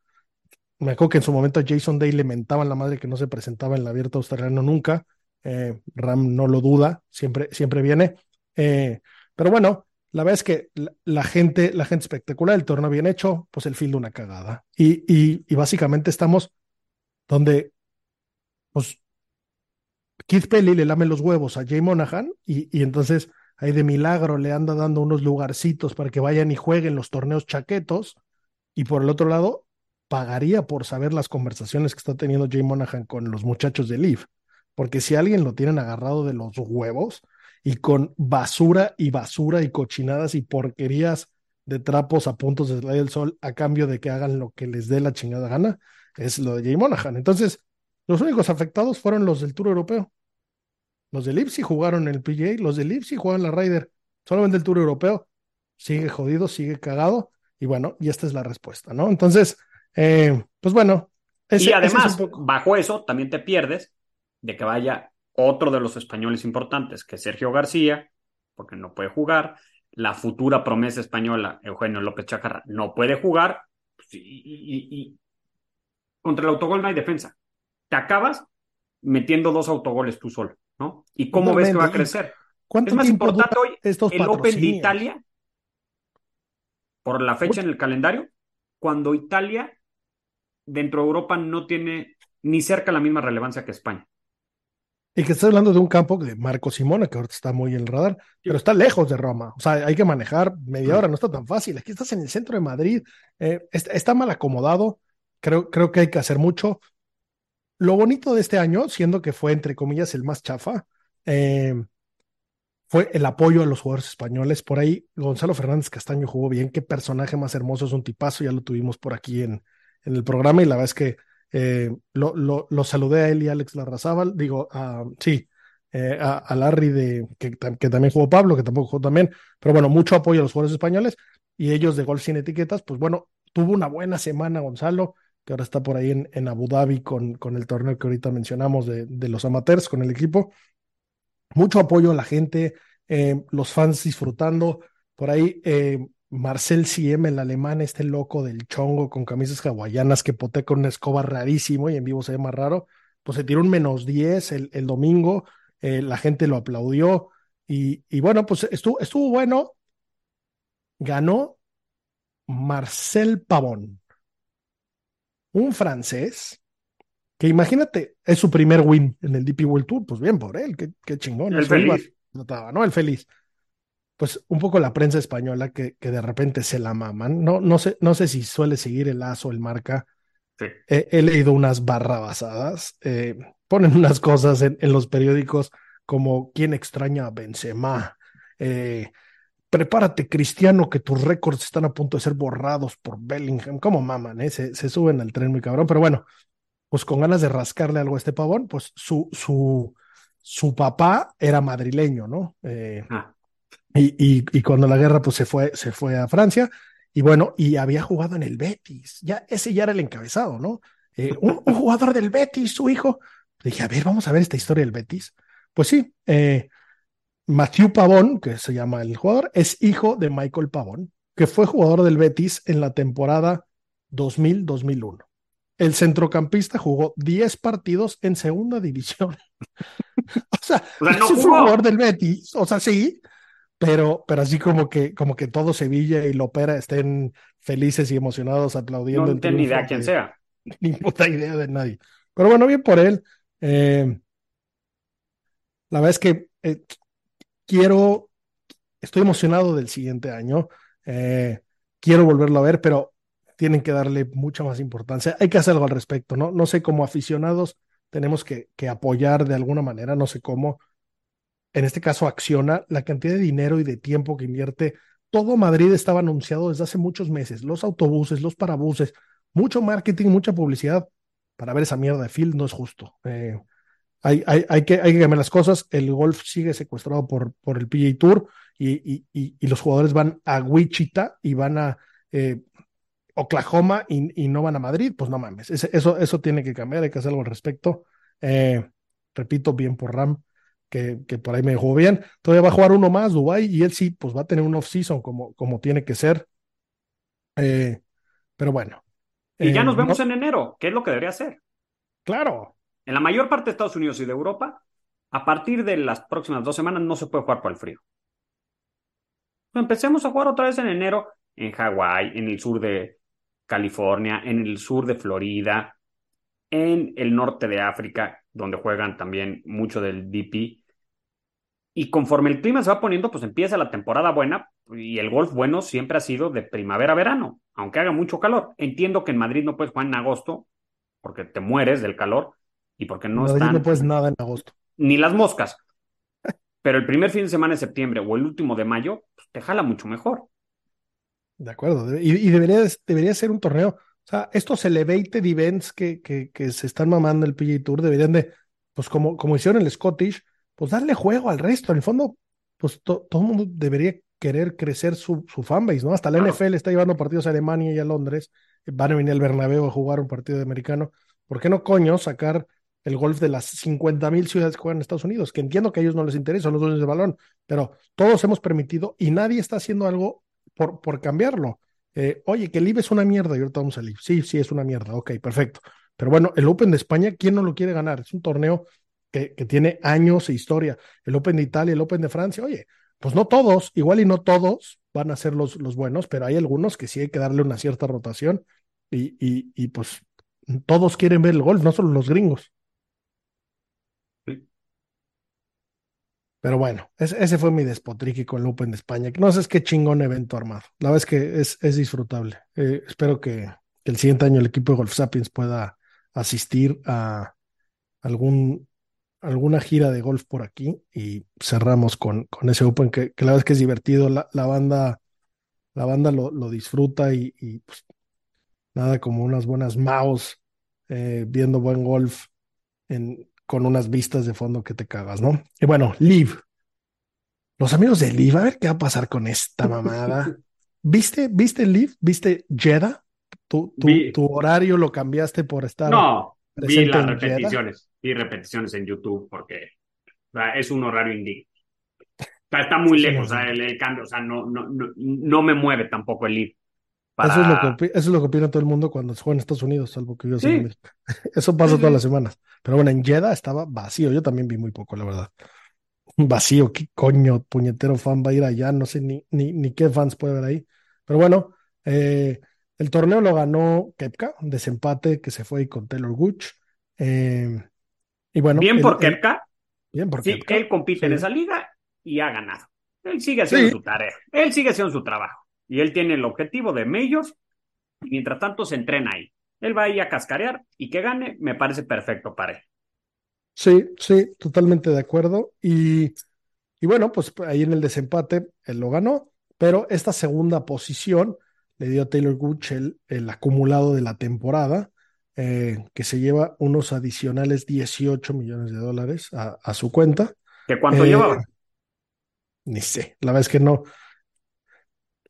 me acuerdo que en su momento a Jason Day le mentaban la madre que no se presentaba en la abierta australiana nunca. Eh, Ram no lo duda, siempre, siempre viene. Eh, pero bueno, la verdad es que la, gente, la gente espectacular, el torneo bien hecho, pues el field una cagada. Y, y, básicamente estamos donde, pues, Keith Pelly le lame los huevos a Jay Monahan y, y entonces ahí de milagro le anda dando unos lugarcitos para que vayan y jueguen los torneos chaquetos. Y por el otro lado, pagaría por saber las conversaciones que está teniendo Jay Monahan con los muchachos de Leaf. Porque si alguien lo tienen agarrado de los huevos, y con basura y basura y cochinadas y porquerías de trapos a puntos de salir el sol a cambio de que hagan lo que les dé la chingada gana, es lo de Jay Monahan. Entonces, los únicos afectados fueron los del Tour Europeo. Los de Lipsy jugaron el PGA, los de Lipsy jugaron la Ryder. Solamente el Tour Europeo sigue jodido, sigue cagado. Y bueno, y esta es la respuesta, ¿no? Entonces, eh, pues bueno. Ese, y además, bajo eso, también te pierdes de que vaya otro de los españoles importantes, que es Sergio García, porque no puede jugar, la futura promesa española, Eugenio López Chacarra, no puede jugar, pues, y, contra el autogol no hay defensa. Te acabas metiendo dos autogoles tú solo, ¿no? ¿Y cómo ves que va a crecer? ¿Cuánto es más importante hoy el Open de Italia, por la fecha en el calendario, cuando Italia dentro de Europa no tiene ni cerca la misma relevancia que España. Y que estás hablando de un campo de Marco Simona, que ahorita está muy en el radar, pero está lejos de Roma. O sea, hay que manejar media hora, no está tan fácil. Aquí estás en el centro de Madrid, eh, está, mal acomodado. Creo, creo que hay que hacer mucho. Lo bonito de este año, siendo que fue, entre comillas, el más chafa, eh, fue el apoyo a los jugadores españoles. Por ahí, Gonzalo Fernández Castaño jugó bien. Qué personaje más hermoso, es un tipazo. Ya lo tuvimos por aquí en, en el programa y la verdad es que eh, lo, lo, lo, saludé a él y a Alex Larrazábal, digo, sí, eh, a, Larry, de, que, que, también jugó Pablo, que tampoco jugó también, pero bueno, mucho apoyo a los jugadores españoles y ellos de Golf Sin Etiquetas, pues bueno, tuvo una buena semana Gonzalo, que ahora está por ahí en, en Abu Dhabi con, con el torneo que ahorita mencionamos de, de los amateurs, con el equipo. Mucho apoyo a la gente, eh, los fans disfrutando. Por ahí Marcel Siem, el alemán, este loco del chongo con camisas hawaianas que potea con una escoba rarísimo y en vivo se ve más raro, pues se tiró un menos 10 el, el domingo, eh, la gente lo aplaudió y, y bueno, pues estuvo, estuvo bueno. Ganó Marcel Pavón, un francés que imagínate, es su primer win en el DP World Tour, pues bien por él, qué, qué chingón. El feliz. ¿no? El feliz pues un poco la prensa española que, que de repente se la maman. No, no, sé, no sé si suele seguir el ASO, el marca. Sí. he leído unas barrabasadas. Eh, ponen unas cosas en, en, los periódicos como ¿Quién extraña a Benzema? Eh, prepárate, Cristiano, que tus récords están a punto de ser borrados por Bellingham. ¿Cómo maman? Eh? Se, se, suben al tren muy cabrón. Pero bueno, pues con ganas de rascarle algo a este pavón, pues su, su, su papá era madrileño, ¿no? Eh, ah. Y, y, y, cuando la guerra pues se fue, se fue a Francia y bueno, y había jugado en el Betis, ya ese ya era el encabezado, ¿no? Eh, un, un, jugador del Betis, su hijo. Dije, a ver, vamos a ver esta historia del Betis. Pues sí, eh, Matthew Pavón, que se llama el jugador, es hijo de Michael Pavón, que fue jugador del Betis en la temporada 2000-2001. El centrocampista jugó 10 partidos en segunda división. o sea, o sea no es jugador del Betis, o sea, sí, pero, pero así como que, como que todo Sevilla y Lopera estén felices y emocionados aplaudiendo. No tengo ni idea quién sea. Ni puta idea de nadie. Pero bueno, bien por él. Eh, la verdad es que eh, quiero, estoy emocionado del siguiente año. Eh, quiero volverlo a ver, pero tienen que darle mucha más importancia. Hay que hacer algo al respecto, ¿no? No sé, como aficionados tenemos que, que apoyar de alguna manera, no sé cómo en este caso Acciona, la cantidad de dinero y de tiempo que invierte. Todo Madrid estaba anunciado desde hace muchos meses, los autobuses, los parabuses, mucho marketing, mucha publicidad. Para ver esa mierda de field no es justo. Eh, hay, hay, hay, que, cambiar las cosas. El golf sigue secuestrado por, por el PGA Tour y, y, y, y los jugadores van a Wichita y van a... Eh, Oklahoma y, no van a Madrid, pues no mames. Eso, eso tiene que cambiar, hay que hacer algo al respecto. Eh, repito, bien por Ram, que, que, por ahí me dejó bien. Todavía va a jugar uno más, Dubai, y él sí, pues va a tener un off-season como, como tiene que ser. Eh, pero bueno. Y ya nos vemos en enero, ¿qué es lo que debería hacer? Claro. En la mayor parte de Estados Unidos y de Europa, a partir de las próximas dos semanas no se puede jugar por el frío. Empecemos a jugar otra vez en enero en Hawái, en el sur de California, en el sur de Florida, en el norte de África, donde juegan también mucho del DP. Y conforme el clima se va poniendo, pues empieza la temporada buena y el golf bueno siempre ha sido de primavera a verano, aunque haga mucho calor. Entiendo que en Madrid no puedes jugar en agosto porque te mueres del calor y porque no están... No puedes nada en agosto. Ni las moscas. Pero el primer fin de semana de septiembre o el último de mayo, pues, te jala mucho mejor. De acuerdo. Y, debería, debería ser un torneo. O sea, estos elevated events que, que, que se están mamando el PGA Tour deberían de, pues como, como hicieron el Scottish, pues darle juego al resto. En el fondo, pues todo el mundo debería querer crecer su, su fanbase, ¿no? Hasta la NFL está llevando partidos a Alemania y a Londres. Van a venir al Bernabéu a jugar un partido de americano. ¿Por qué no, coño, sacar el golf de las 50 mil ciudades que juegan en Estados Unidos? Que entiendo que a ellos no les interesa, los dueños de balón, pero todos hemos permitido y nadie está haciendo algo por, por cambiarlo. Eh, oye, que el IB es una mierda y ahorita vamos al IB. Sí, sí, es una mierda. Ok, perfecto. Pero bueno, el Open de España, ¿quién no lo quiere ganar? Es un torneo que, que tiene años e historia. El Open de Italia, el Open de Francia, oye, pues no todos, igual y no todos van a ser los, los buenos, pero hay algunos que sí hay que darle una cierta rotación y, y, y pues todos quieren ver el golf, no solo los gringos. Pero bueno, ese, fue mi despotrique con el Open de España. No sé, es qué chingón evento armado. La verdad es que es, es disfrutable. Eh, espero que, el siguiente año el equipo de Golf Sapiens pueda asistir a algún, alguna gira de golf por aquí y cerramos con, con ese Open que, la verdad es que es divertido. La, la banda, la banda lo, lo disfruta y, pues, nada como unas buenas mouse eh, viendo buen golf en, con unas vistas de fondo que te cagas, ¿no? Y bueno, Live. Los amigos de Live, a ver qué va a pasar con esta mamada. ¿Viste, viste Live? ¿Viste Jeddah? ¿Tu, tu, horario lo cambiaste por estar? No, vi las repeticiones. Vi repeticiones en YouTube porque es un horario indigno. está muy lejos, el, cambio, o sea, no, no, no, no me mueve tampoco el Live. Eso, es lo que, eso es lo que opina todo el mundo cuando se juega en Estados Unidos, salvo que yo sí. Eso pasa todas las semanas. Pero bueno, en Jeddah estaba vacío. Yo también vi muy poco, la verdad. Vacío, qué coño, puñetero fan va a ir allá. No sé ni, ni, ni qué fans puede haber ahí. Pero bueno, eh, el torneo lo ganó Kepka, un desempate que se fue ahí con Taylor Gooch. Eh, y bueno. Bien por Kepka. Bien por sí, Él compite en esa liga y ha ganado. Él sigue haciendo su tarea. Él sigue haciendo su trabajo y él tiene el objetivo de Majors y mientras tanto se entrena ahí. Él va ahí a cascarear y que gane me parece perfecto para él. Sí, sí, totalmente de acuerdo. Y, y bueno, pues ahí en el desempate él lo ganó, pero esta segunda posición le dio a Taylor Gooch el, acumulado de la temporada, eh, que se lleva unos adicionales 18 millones de dólares a, su cuenta. ¿Qué cuánto llevaba? Eh, ni sé, la verdad es que no,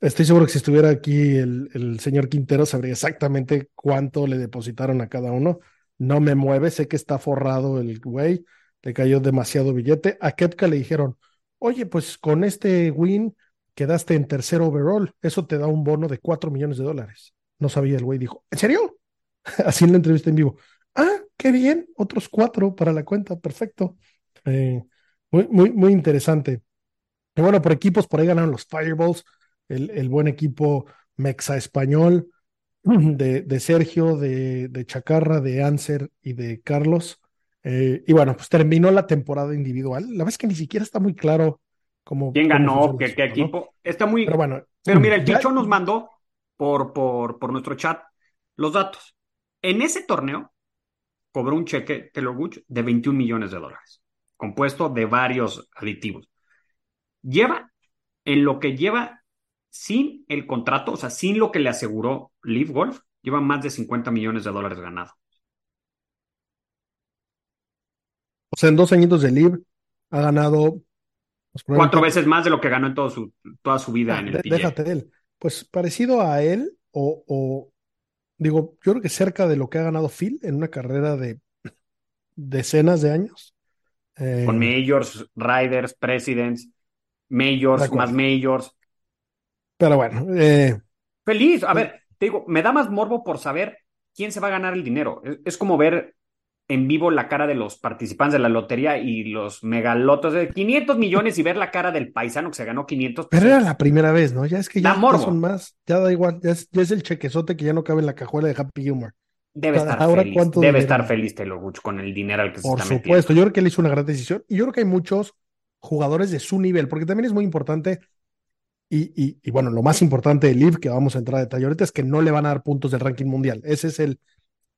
Estoy seguro que si estuviera aquí el, el, señor Quintero sabría exactamente cuánto le depositaron a cada uno. No me mueve, sé que está forrado el güey, le cayó demasiado billete. A Kepka le dijeron, oye, pues con este win quedaste en tercer overall, eso te da un bono de cuatro millones de dólares. No sabía el güey, dijo, ¿en serio? Así en la entrevista en vivo. Ah, qué bien, otros cuatro para la cuenta, perfecto. Eh, muy, muy, muy interesante. Y bueno, por equipos, por ahí ganaron los Fireballs el, buen equipo mexa español de, de Sergio, de, de, Chacarra, de Anser y de Carlos. Eh, y bueno, pues terminó la temporada individual. La verdad es que ni siquiera está muy claro ¿Quién ganó? ¿Qué, equipo? Está muy. Pero bueno. Pero mira, el Chicho nos mandó por, por, por nuestro chat los datos. En ese torneo cobró un cheque Taylor Gooch de 21 millones de dólares, compuesto de varios aditivos. Lleva, en lo que lleva sin el contrato, o sea, sin lo que le aseguró Live Golf, lleva más de 50 millones de dólares ganados. O sea, en dos añitos de Live ha ganado cuatro veces más de lo que ganó en todo su, toda su vida ah, en el Déjate de él. Pues parecido a él o, digo, yo creo que cerca de lo que ha ganado Phil en una carrera de decenas de años. Eh, Con majors, riders, presidents, De majors, más majors. pero bueno, eh, Feliz. A ver, te digo, me da más morbo por saber quién se va a ganar el dinero. Es, es como ver en vivo la cara de los participantes de la lotería y los megalotos de 500 millones y ver la cara del paisano que se ganó 500. pero era la primera vez, ¿no? Ya es que ya, son más, ya da igual, ya es, ya es el chequezote que ya no cabe en la cajuela de Happy Humor. Debe estar ahora, feliz. ¿cuánto Debe dinero? estar feliz Taylor Gooch con el dinero al que se Por está supuesto, yo creo que él hizo una gran decisión y yo creo que hay muchos jugadores de su nivel, porque también es muy importante y, y, y bueno, lo más importante del Liv que vamos a entrar a detalle ahorita es que no le van a dar puntos del ranking mundial. Ese es el,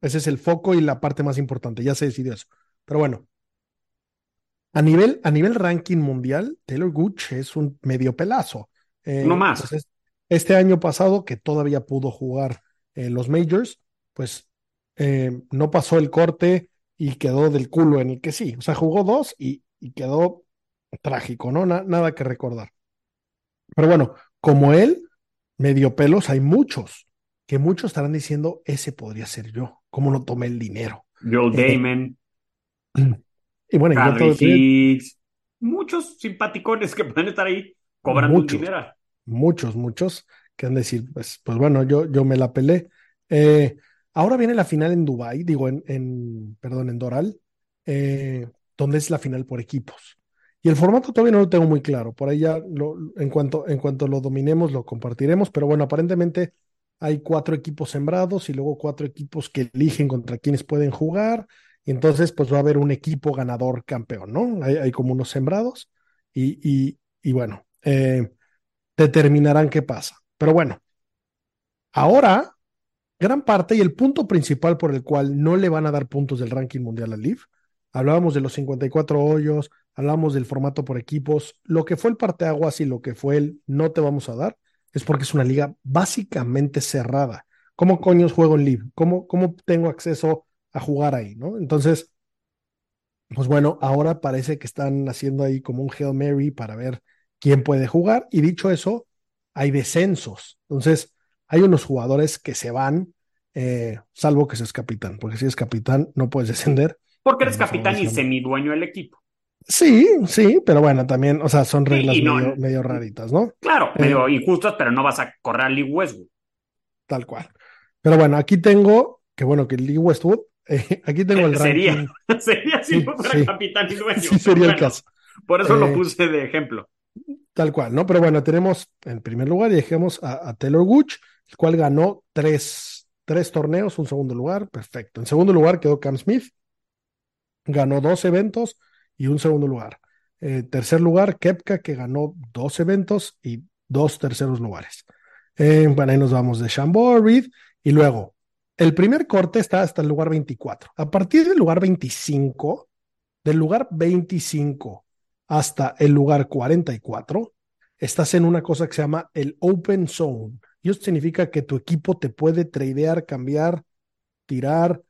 ese es el foco y la parte más importante, ya se decidió eso. Pero bueno, a nivel, a nivel ranking mundial, Taylor Gooch es un medio pelazo. Eh, No más. pues, es- este año pasado, que todavía pudo jugar eh, los majors, pues eh, no pasó el corte y quedó del culo en el que sí. O sea, jugó dos y, y quedó trágico, ¿no? Na- nada que recordar. Pero bueno, como él, medio pelos, hay muchos, que muchos estarán diciendo, ese podría ser yo, ¿cómo no tomé el dinero? Joel Eh, Damon, Y bueno, Harry muchos simpaticones que pueden estar ahí cobrando Muchos. dinero. muchos, muchos, que han de decir, pues, pues bueno, yo, yo me la pelé. Eh, ahora viene la final en Dubái, digo, en, en, perdón, en Doral, eh, donde es la final por equipos. Y el formato todavía no lo tengo muy claro. Por ahí ya, lo- en cuanto, en cuanto lo dominemos, lo compartiremos. Pero bueno, aparentemente hay cuatro equipos sembrados y luego cuatro equipos que eligen contra quienes pueden jugar. Y entonces, pues va a haber un equipo ganador campeón, ¿no? Hay, como unos sembrados. Y, y, y bueno, eh, determinarán qué pasa. Pero bueno, ahora, gran parte y el punto principal por el cual no le van a dar puntos del ranking mundial al Leaf, hablábamos de los 54 hoyos, hablábamos del formato por equipos, lo que fue el parteaguas y lo que fue el no te vamos a dar, es porque es una liga básicamente cerrada. ¿Cómo coños juego en Leaf? ¿Cómo, cómo tengo acceso a jugar ahí? ¿no? Entonces, pues bueno, ahora parece que están haciendo ahí como un Hail Mary para ver quién puede jugar. Y dicho eso, hay descensos. Entonces, hay unos jugadores que se van, eh, salvo que seas capitán, porque si es capitán no puedes descender. Porque eres Por capitán y semidueño del equipo. Sí, sí, pero bueno, también, o sea, son reglas no- medio, medio raritas, ¿no? Claro, Eh. medio injustas, pero no vas a correr a Lee Westwood. Tal cual. Pero bueno, aquí tengo, que bueno, que Lee Westwood, eh, aquí tengo el Sería. ranking. sería si Sí, no fuera sí. capitán y dueño. Sí, sería el caso. Por eso Eh. lo puse de ejemplo. Tal cual, ¿no? Pero bueno, tenemos en primer lugar y dejemos a, a Taylor Gooch, el cual ganó tres, tres torneos, un segundo lugar, perfecto. En segundo lugar quedó Cam Smith, ganó dos eventos y un segundo lugar. Eh, tercer lugar, Kepka, que ganó dos eventos y dos terceros lugares. Eh, bueno, ahí nos vamos de Chambord, Reed, y luego el primer corte está hasta el lugar 24. A partir del lugar 25, del lugar 25 hasta el lugar 44, estás en una cosa que se llama el Open Zone. Y eso significa que tu equipo te puede tradear, cambiar, tirar,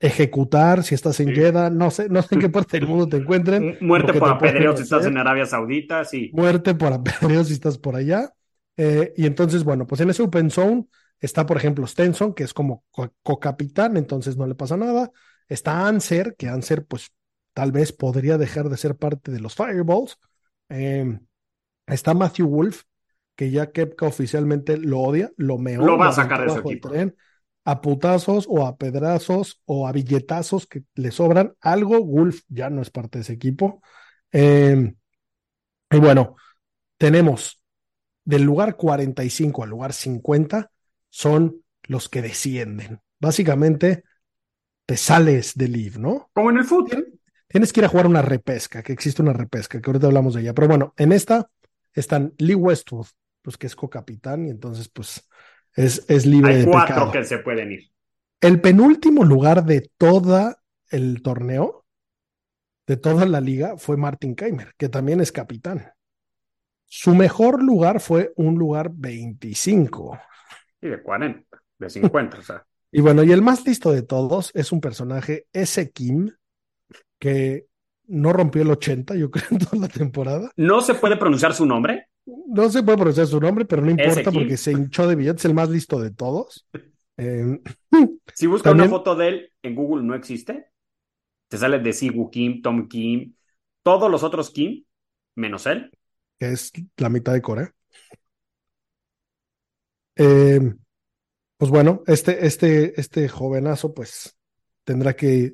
ejecutar si estás en Sí. Jeddah, no sé, no sé en qué parte del mundo te encuentren. Muerte por apedreo si estás en Arabia Saudita, sí. Muerte por apedreo si estás por allá. Eh, y entonces, bueno, pues en ese Open Zone está, por ejemplo, Stenson, que es como co- co-capitán, entonces no le pasa nada. Está Anser, que Anser, pues tal vez podría dejar de ser parte de los Fireballs. Eh, está Matthew Wolf, que ya Kepka oficialmente lo odia, lo meó. Lo va a sacar de su equipo. tren, a putazos o a pedrazos o a billetazos que le sobran algo. Wolf ya no es parte de ese equipo. Eh, y bueno, tenemos del lugar 45 al lugar 50 son los que descienden. Básicamente, te sales del Leave, ¿no? Como en el fútbol. Tien- Tienes que ir a jugar una repesca, que existe una repesca, que ahorita hablamos de ella. Pero bueno, en esta están Lee Westwood, pues que es co-capitán y entonces pues es, es libre Hay de cuatro pecado. que se pueden ir. El penúltimo lugar de todo el torneo, de toda la liga, fue Martin Keimer, que también es capitán. Su mejor lugar fue un lugar 25. Y de 40, de 50, o sea. Y bueno, y el más listo de todos es un personaje, ese Kim, que no rompió el 80, yo creo, en toda la temporada. No se puede pronunciar su nombre. No se puede pronunciar su nombre, pero no importa porque se hinchó de billetes, el más listo de todos. Eh, Si buscas También- una foto de él en Google no existe. Te sale de Siwoo Kim, Tom Kim, todos los otros Kim, menos él. que es la mitad de Corea. Eh, pues bueno, este, este, este jovenazo, pues tendrá que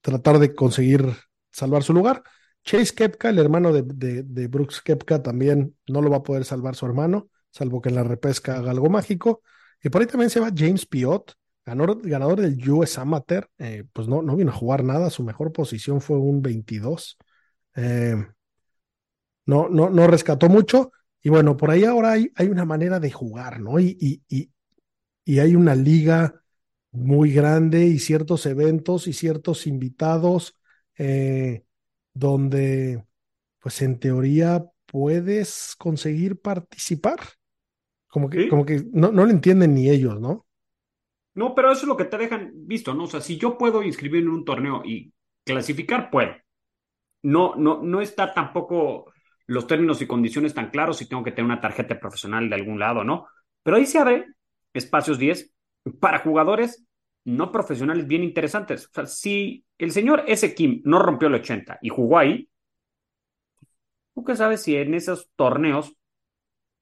tratar de conseguir salvar su lugar. Chase Kepka, el hermano de, de, Brooks Kepka, también no lo va a poder salvar su hermano, salvo que en la repesca haga algo mágico. Y por ahí también se va James Piot, ganador, ganador del US Amateur. eh, pues no, no vino a jugar nada, su mejor posición fue un 22. Eh, no, no, no rescató mucho. Y bueno, por ahí ahora hay, hay una manera de jugar, ¿no? Y, y, y, y hay una liga muy grande y ciertos eventos y ciertos invitados eh, donde, pues en teoría, puedes conseguir participar. Como que, Sí. como que no, no lo entienden ni ellos, ¿no? No, pero eso es lo que te dejan visto, ¿no? O sea, si yo puedo inscribirme en un torneo y clasificar, puedo. No, no, no está tampoco los términos y condiciones tan claros si tengo que tener una tarjeta profesional de algún lado, ¿no? Pero ahí se abre espacios 10 para jugadores no profesionales bien interesantes. O sea, si el señor S. Kim no rompió el 80 y jugó ahí, ¿tú qué sabes si en esos torneos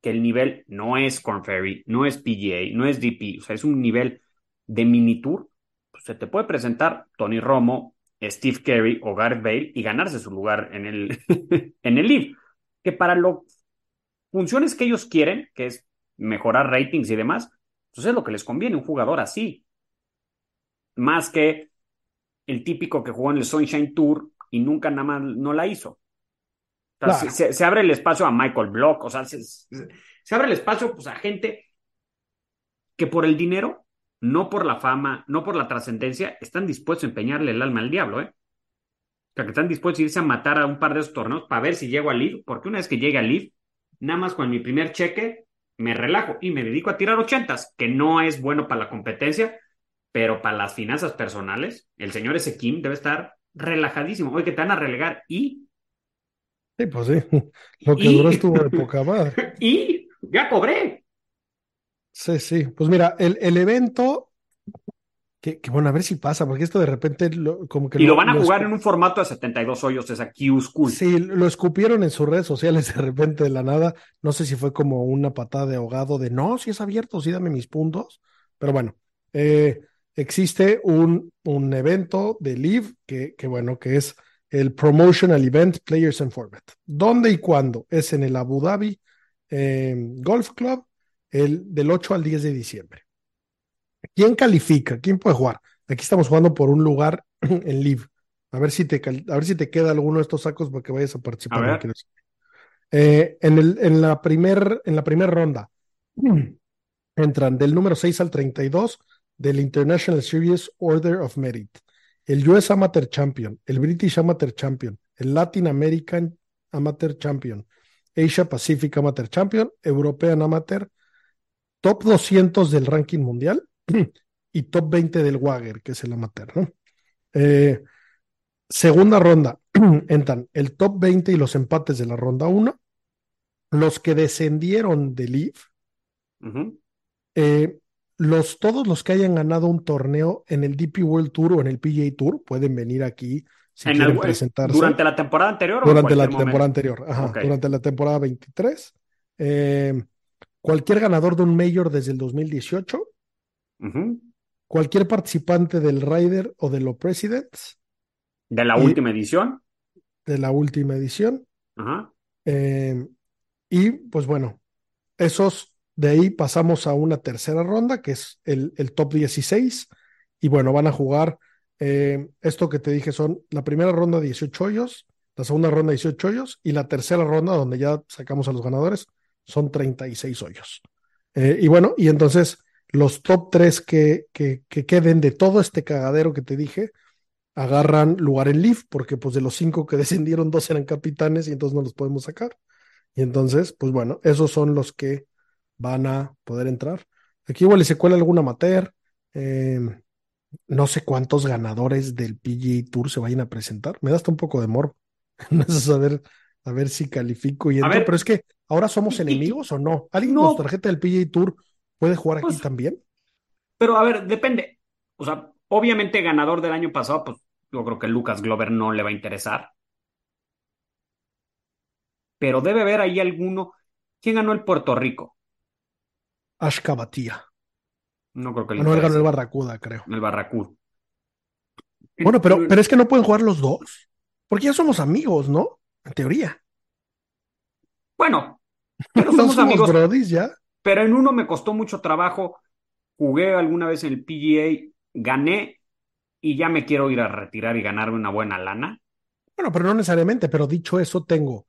que el nivel no es Corn Ferry, no es PGA, no es DP, o sea, es un nivel de mini tour, pues se te puede presentar Tony Romo, Steve Carey o Gareth Bale y ganarse su lugar en el, en el Live. Que para las funciones que ellos quieren, que es mejorar ratings y demás, pues es lo que les conviene un jugador así. Más que el típico que jugó en el Sunshine Tour y nunca nada más no la hizo. O sea, Claro. se, abre el espacio a Michael Block, o sea, se, se- abre el espacio pues, a gente que por el dinero, no por la fama, no por la trascendencia, están dispuestos a empeñarle el alma al diablo, ¿eh? O sea, que están dispuestos a irse a matar a un par de esos torneos para ver si llego al Live, porque una vez que llegue al Live, nada más con mi primer cheque, me relajo y me dedico a tirar ochentas, que no es bueno para la competencia, pero para las finanzas personales, el señor ese Kim debe estar relajadísimo. Oye, que te van a relegar y, Sí, pues sí. Lo que Y- duró estuvo de poca madre. y ya cobré. Sí, sí. Pues mira, el, el evento, que, que bueno, a ver si pasa, porque esto de repente lo- como que Y lo van a lo jugar en un formato de 72 hoyos, esa Q School. Sí, lo escupieron en sus redes sociales de repente de la nada. No sé si fue como una patada de ahogado de no, si es abierto, sí dame mis puntos. Pero bueno, eh, existe un, un evento de Live que, que bueno, que es el Promotional Event Players and Format. ¿Dónde y cuándo? Es en el Abu Dhabi eh, Golf Club el, del 8 al 10 de diciembre. ¿Quién califica? ¿Quién puede jugar? Aquí estamos jugando por un lugar en Live. A ver si te, a ver si te queda alguno de estos sacos para que vayas a participar. A ver. Eh, en, el, en la primer, en la primera ronda entran del número 6 al 32 del International Series Order of Merit, el US Amateur Champion, el British Amateur Champion, el Latin American Amateur Champion, Asia Pacific Amateur Champion, European Amateur, top 200 del ranking mundial y top 20 del Wager, que es el amateur, ¿no? Eh, segunda ronda, entran el top 20 y los empates de la ronda 1, los que descendieron del Leaf, Ujú. eh, los, todos los que hayan ganado un torneo en el DP World Tour o en el PGA Tour pueden venir aquí si En quieren algún- presentarse ¿Durante la temporada anterior o durante la temporada anterior. Ajá, durante la temporada 23. Eh, cualquier ganador de un Major desde el 2018, Ujú. cualquier participante del Ryder o de los Presidents De la Y- última edición. de la última edición. Ajá. Eh, y pues bueno, esos de ahí pasamos a una tercera ronda, que es el, el top 16. Y bueno, van a jugar eh, esto que te dije son la primera ronda 18 hoyos, la segunda ronda 18 hoyos y la tercera ronda donde ya sacamos a los ganadores son 36 hoyos. Eh, y bueno, y entonces los top 3 que, que, que queden de todo este cagadero que te dije agarran lugar en Leaf, porque pues de los cinco que descendieron, dos eran capitanes y entonces no los podemos sacar. Y entonces, pues bueno, esos son los que van a poder entrar. Aquí igual se cuela algún amateur. eh, no sé cuántos ganadores del PGA Tour se vayan a presentar. Me da hasta un poco de morbo. No sé saber, a ver si califico y entro. Pero es que ahora somos enemigos o no. ¿Alguien No. con su tarjeta del PGA Tour puede jugar aquí Pues- también? Pero a ver, depende. O sea, obviamente ganador del año pasado, pues yo creo que Lucas Glover no le va a interesar. Pero debe haber ahí alguno. ¿Quién ganó el Puerto Rico? Ashka Batía. No creo que le No, él ganó el Barracuda, creo. El Barracuda. Bueno, pero, pero es que no pueden jugar los dos. Porque ya somos amigos, ¿no? En teoría. Bueno, pero somos somos amigos. brodis ya. Pero en uno me costó mucho trabajo. Jugué alguna vez en el PGA, gané y ya me quiero ir a retirar y ganarme una buena lana. Bueno, pero no necesariamente. Pero dicho eso, tengo.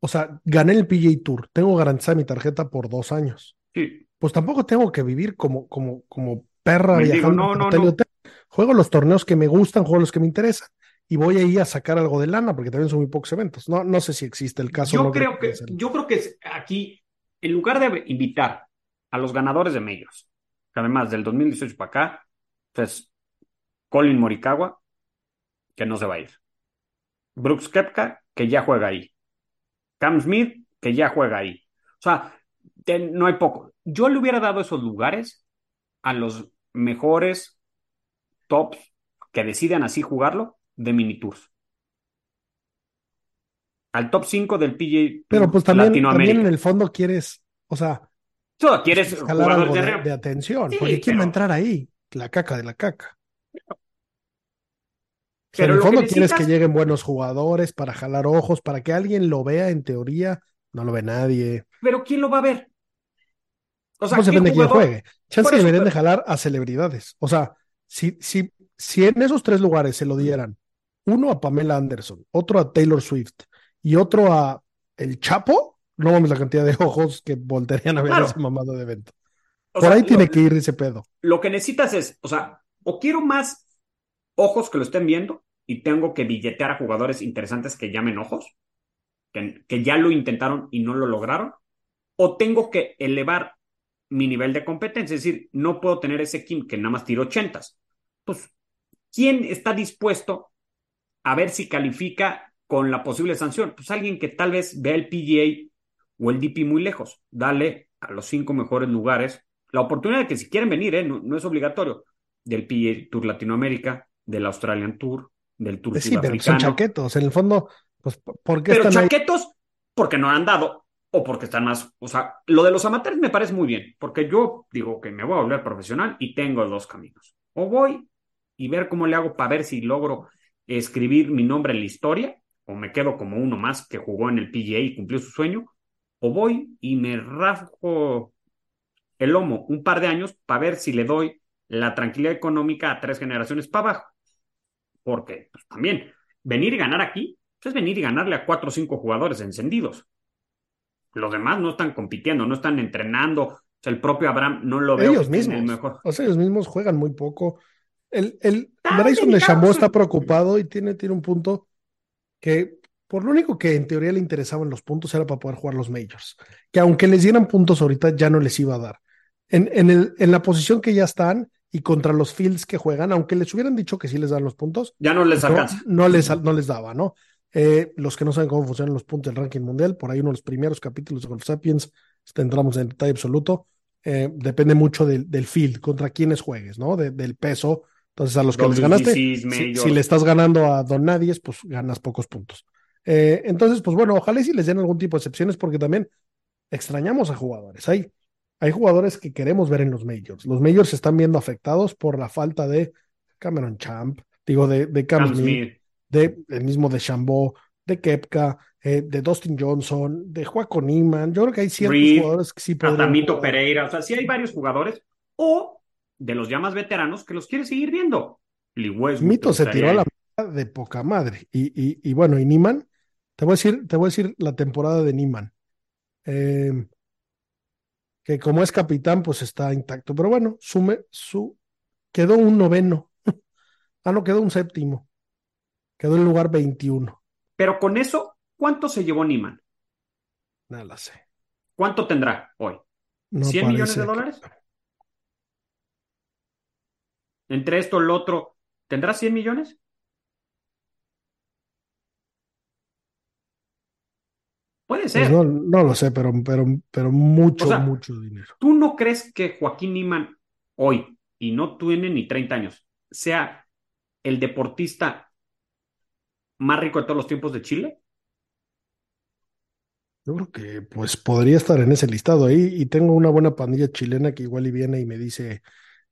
O sea, gané el PGA Tour. Tengo garantizada mi tarjeta por dos años. Sí. Pues tampoco tengo que vivir como, como, como perra viajando no, por no, hotel no. hotel. Juego los torneos que me gustan, juego los que me interesan. Y voy ahí a sacar algo de lana, porque también son muy pocos eventos. No, no sé si existe el caso. Yo no creo que, yo creo que aquí, en lugar de invitar a los ganadores de medios, que además del 2018 para acá, pues Colin Morikawa, que no se va a ir. Brooks Kepka, que ya juega ahí. Cam Smith, que ya juega ahí. O sea, no hay poco. Yo le hubiera dado esos lugares a los mejores tops que decidan así jugarlo de mini tours. Al top 5 del PGA Pero pues también, también en el fondo quieres, o sea, quieres jalar jugadores algo de de, re- de atención, Sí, porque ¿quién va a entrar ahí? La caca de la caca. O sea, Pero en el que fondo quieres que lleguen buenos jugadores para jalar ojos, para que alguien lo vea en teoría, no lo ve nadie. Pero ¿quién lo va a ver? O sea, pues ¿qué depende de quién juegue. Chance eso, deberían de jalar a celebridades. O sea, si, si, si en esos tres lugares se lo dieran, uno a Pamela Anderson, otro a Taylor Swift y otro a El Chapo, no mames la cantidad de ojos que voltearían a ver Claro. ese mamado de evento. O Por sea, ahí lo- tiene que ir ese pedo. lo que necesitas es, o sea, o quiero más ojos que lo estén viendo y tengo que billetear a jugadores interesantes que llamen ojos, que, que ya lo intentaron y no lo lograron, o tengo que elevar mi nivel de competencia, es decir, no puedo tener ese Kim que nada más tira ochentas. Pues, ¿quién está dispuesto a ver si califica con la posible sanción? Pues alguien que tal vez vea el PGA o el DP muy lejos. Dale a los cinco mejores lugares la oportunidad de que si quieren venir, ¿eh? no, no es obligatorio, del PGA Tour Latinoamérica, del Australian Tour, del Tour Sí, pero son Sudafricano. chaquetos. En el fondo, pues, ¿por qué Pero están ahí? chaquetos porque no han dado o porque están más, o sea, lo de los amateurs me parece muy bien, porque yo digo que me voy a volver profesional y tengo dos caminos. O voy y ver cómo le hago para ver si logro escribir mi nombre en la historia, o me quedo como uno más que jugó en el PGA y cumplió su sueño, o voy y me rasgo el lomo un par de años para ver si le doy la tranquilidad económica a tres generaciones para abajo. Porque pues, también venir y ganar aquí pues, es venir y ganarle a cuatro o cinco jugadores encendidos. Los demás no están compitiendo, no están entrenando. O sea, el propio Abraham no lo veo Ellos mismos. el mejor. O sea, ellos mismos juegan muy poco. El, el Está Bryson de sí. está preocupado y tiene, tiene un punto que por lo único que en teoría le interesaban los puntos era para poder jugar los majors. Que aunque les dieran puntos ahorita, ya no les iba a dar. En, en, el, en la posición que ya están y contra los fields que juegan, aunque les hubieran dicho que sí les dan los puntos, Ya no les no, alcanza. no les, no les daba, ¿no? Eh, los que no saben cómo funcionan los puntos del ranking mundial, por ahí uno de los primeros capítulos de Golf Sapiens, este, entramos en detalle absoluto. Eh, depende mucho del, del field, contra quienes juegues, ¿no? De- del peso. Entonces, a los que les ganaste, si, le estás ganando a Don Nadies, pues ganas pocos puntos. Eh, entonces, pues bueno, ojalá y si les den algún tipo de excepciones, porque también extrañamos a jugadores. Hay, hay jugadores que queremos ver en los majors. Los majors se están viendo afectados por la falta de Cameron Champ, digo, de, de Cam, Cam Smith, Smith. De el mismo de Chambó, de Kepka, eh, de Dustin Johnson, de Juaco Niman. Yo creo que hay ciertos Reed, jugadores que sí podrían. Mito jugar. Pereira. O sea, sí hay varios jugadores. O de los ya más veteranos que los quiere seguir viendo. Westwood, Mito se tiró a la gustaría- mierda de poca madre. Y, y, y bueno, y Niman, te voy a decir, te voy a decir la temporada de Niman. Eh, que como es capitán, pues está intacto. Pero bueno, sume, su, quedó un noveno. ah, no, quedó un séptimo. Quedó en lugar 21. Pero con eso, ¿cuánto se llevó Niman? Nada la sé. ¿Cuánto tendrá hoy? No ¿100 millones de que- dólares? Entre esto y el otro, ¿tendrá 100 millones? Puede Pues ser. no, no lo sé, pero, pero, pero mucho, O sea, mucho dinero. ¿Tú no crees que Joaquín Niman hoy, y no tiene ni 30 años, sea el deportista más rico de todos los tiempos de Chile? Yo creo que pues podría estar en ese listado ahí y tengo una buena pandilla chilena que igual y viene y me dice,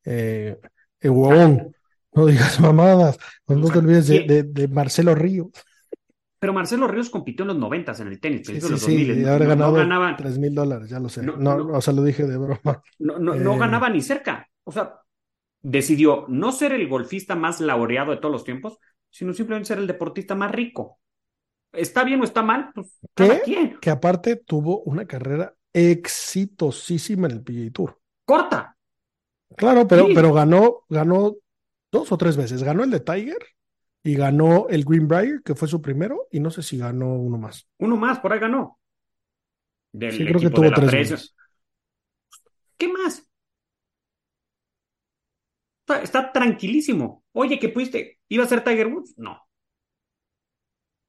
eh, eh huevón, no digas mamadas, no te olvides de, de, de Marcelo Ríos. Pero Marcelo Ríos compitió en los noventas en el tenis, sí, sí, sí, y ahora no, ganaba, 3 mil dólares, ya lo sé. No, o sea, lo dije de broma. No, no, no eh... ganaba ni cerca. O sea, decidió no ser el golfista más laureado de todos los tiempos, sino simplemente ser el deportista más rico. ¿Está bien o está mal? Pues. Que aparte tuvo una carrera exitosísima en el PGA Tour. Corta. Claro, pero, sí. pero ganó, ganó dos o tres veces. Ganó el de Tiger y ganó el Greenbrier, que fue su primero, y no sé si ganó uno más. Uno más, por ahí ganó. Del sí, creo que tuvo tres veces. ¿Qué más? Está, está, tranquilísimo. Oye, ¿qué pudiste? ¿Iba a ser Tiger Woods? No.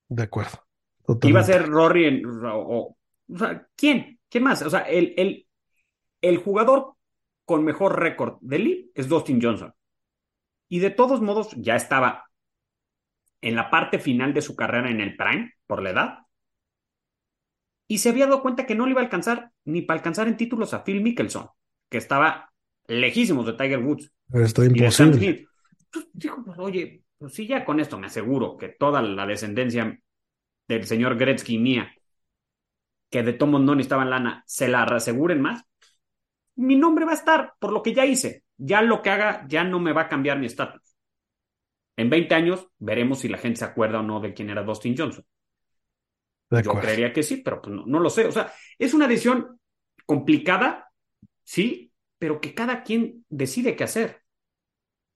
De acuerdo. Totalmente. Iba a ser Rory en, o, o, sea, ¿quién? ¿Quién más? O sea, el, el, el jugador con mejor récord de Lee es Dustin Johnson. Y de todos modos, ya estaba en la parte final de su carrera en el Prime, por la edad. Y se había dado cuenta que no le iba a alcanzar ni para alcanzar en títulos a Phil Mickelson, que estaba lejísimos de Tiger Woods. Está imposible. Pues, dijo, pues, oye, pues sí, ya con esto me aseguro que toda la descendencia del señor Gretzky mía, que de Tomo no necesitaban lana, se la aseguren más. Mi nombre va a estar por lo que ya hice. Ya lo que haga ya no me va a cambiar mi estatus. En 20 años veremos si la gente se acuerda o no de quién era Dustin Johnson. Yo creería que sí, pero pues no, no, lo sé. O sea, es una decisión complicada, sí, pero que cada quien decide qué hacer.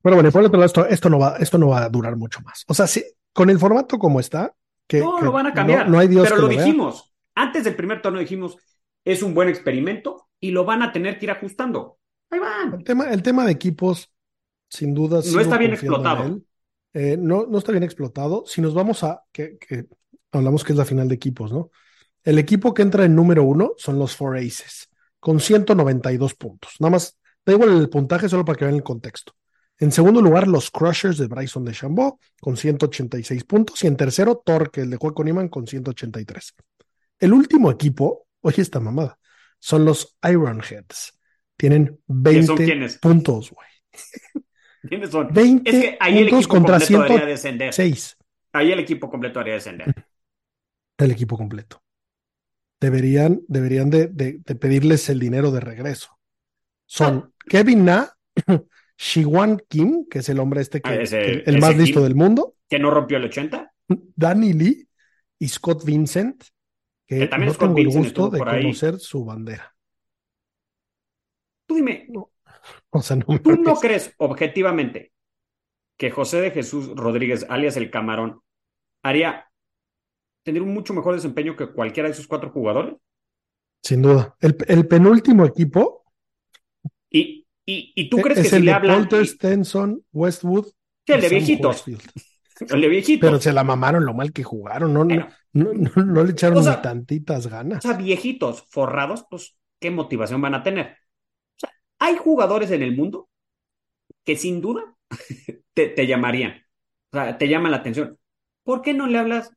Bueno, bueno, por otro lado, esto, esto, no va, esto no va a durar mucho más. O sea, sí, con el formato como está, que, no, que lo van a cambiar. No, no hay Dios pero que lo, lo dijimos. Antes del primer torneo dijimos, es un buen experimento y lo van a tener que ir ajustando. Ahí van. El tema, el tema de equipos, sin duda. No está bien explotado. Eh, no, no está bien explotado. Si nos vamos a, que, que, hablamos que es la final de equipos, ¿no? El equipo que entra en número uno son los Four Aces, con 192 puntos. Nada más, da igual el puntaje, solo para que vean el contexto. En segundo lugar, los Crushers de Bryson de Chambó, con 186 puntos. Y en tercero, Torque, el de Juan Iman, con 183. El último equipo, oye esta mamada, son los Ironheads. Tienen 20 puntos, güey. ¿Quiénes son? 20 es que ahí puntos el equipo contra completo debería descender. 106. Ahí el equipo completo debería descender. El equipo completo. Deberían, deberían de, de, de pedirles el dinero de regreso. Son ah. Kevin Na, Shiwan Kim, que es el hombre este que, Ah, ese- que- el más listo del mundo, Que no rompió el 80. Danny Lee y Scott Vincent, que, Que también no Scott tengo el gusto de ahí. conocer su bandera. Tú dime, O sea, no me ¿tú no crees objetivamente que José de Jesús Rodríguez, alias el Camarón, haría tener un mucho mejor desempeño que cualquiera de esos cuatro jugadores? Sin duda. El, el penúltimo equipo Y, y, y tú crees es que si le hablan. Polter, Stenson, Westwood. Sí, el de viejitos. El de viejitos. Pero se la mamaron lo mal que jugaron, no, no, no, no, no le echaron O sea, ni tantitas O ganas. sea, viejitos, forrados, pues, ¿qué motivación van a tener? O sea, hay jugadores en el mundo que sin duda te, te llamarían. O sea, te llaman la atención. ¿Por qué no le hablas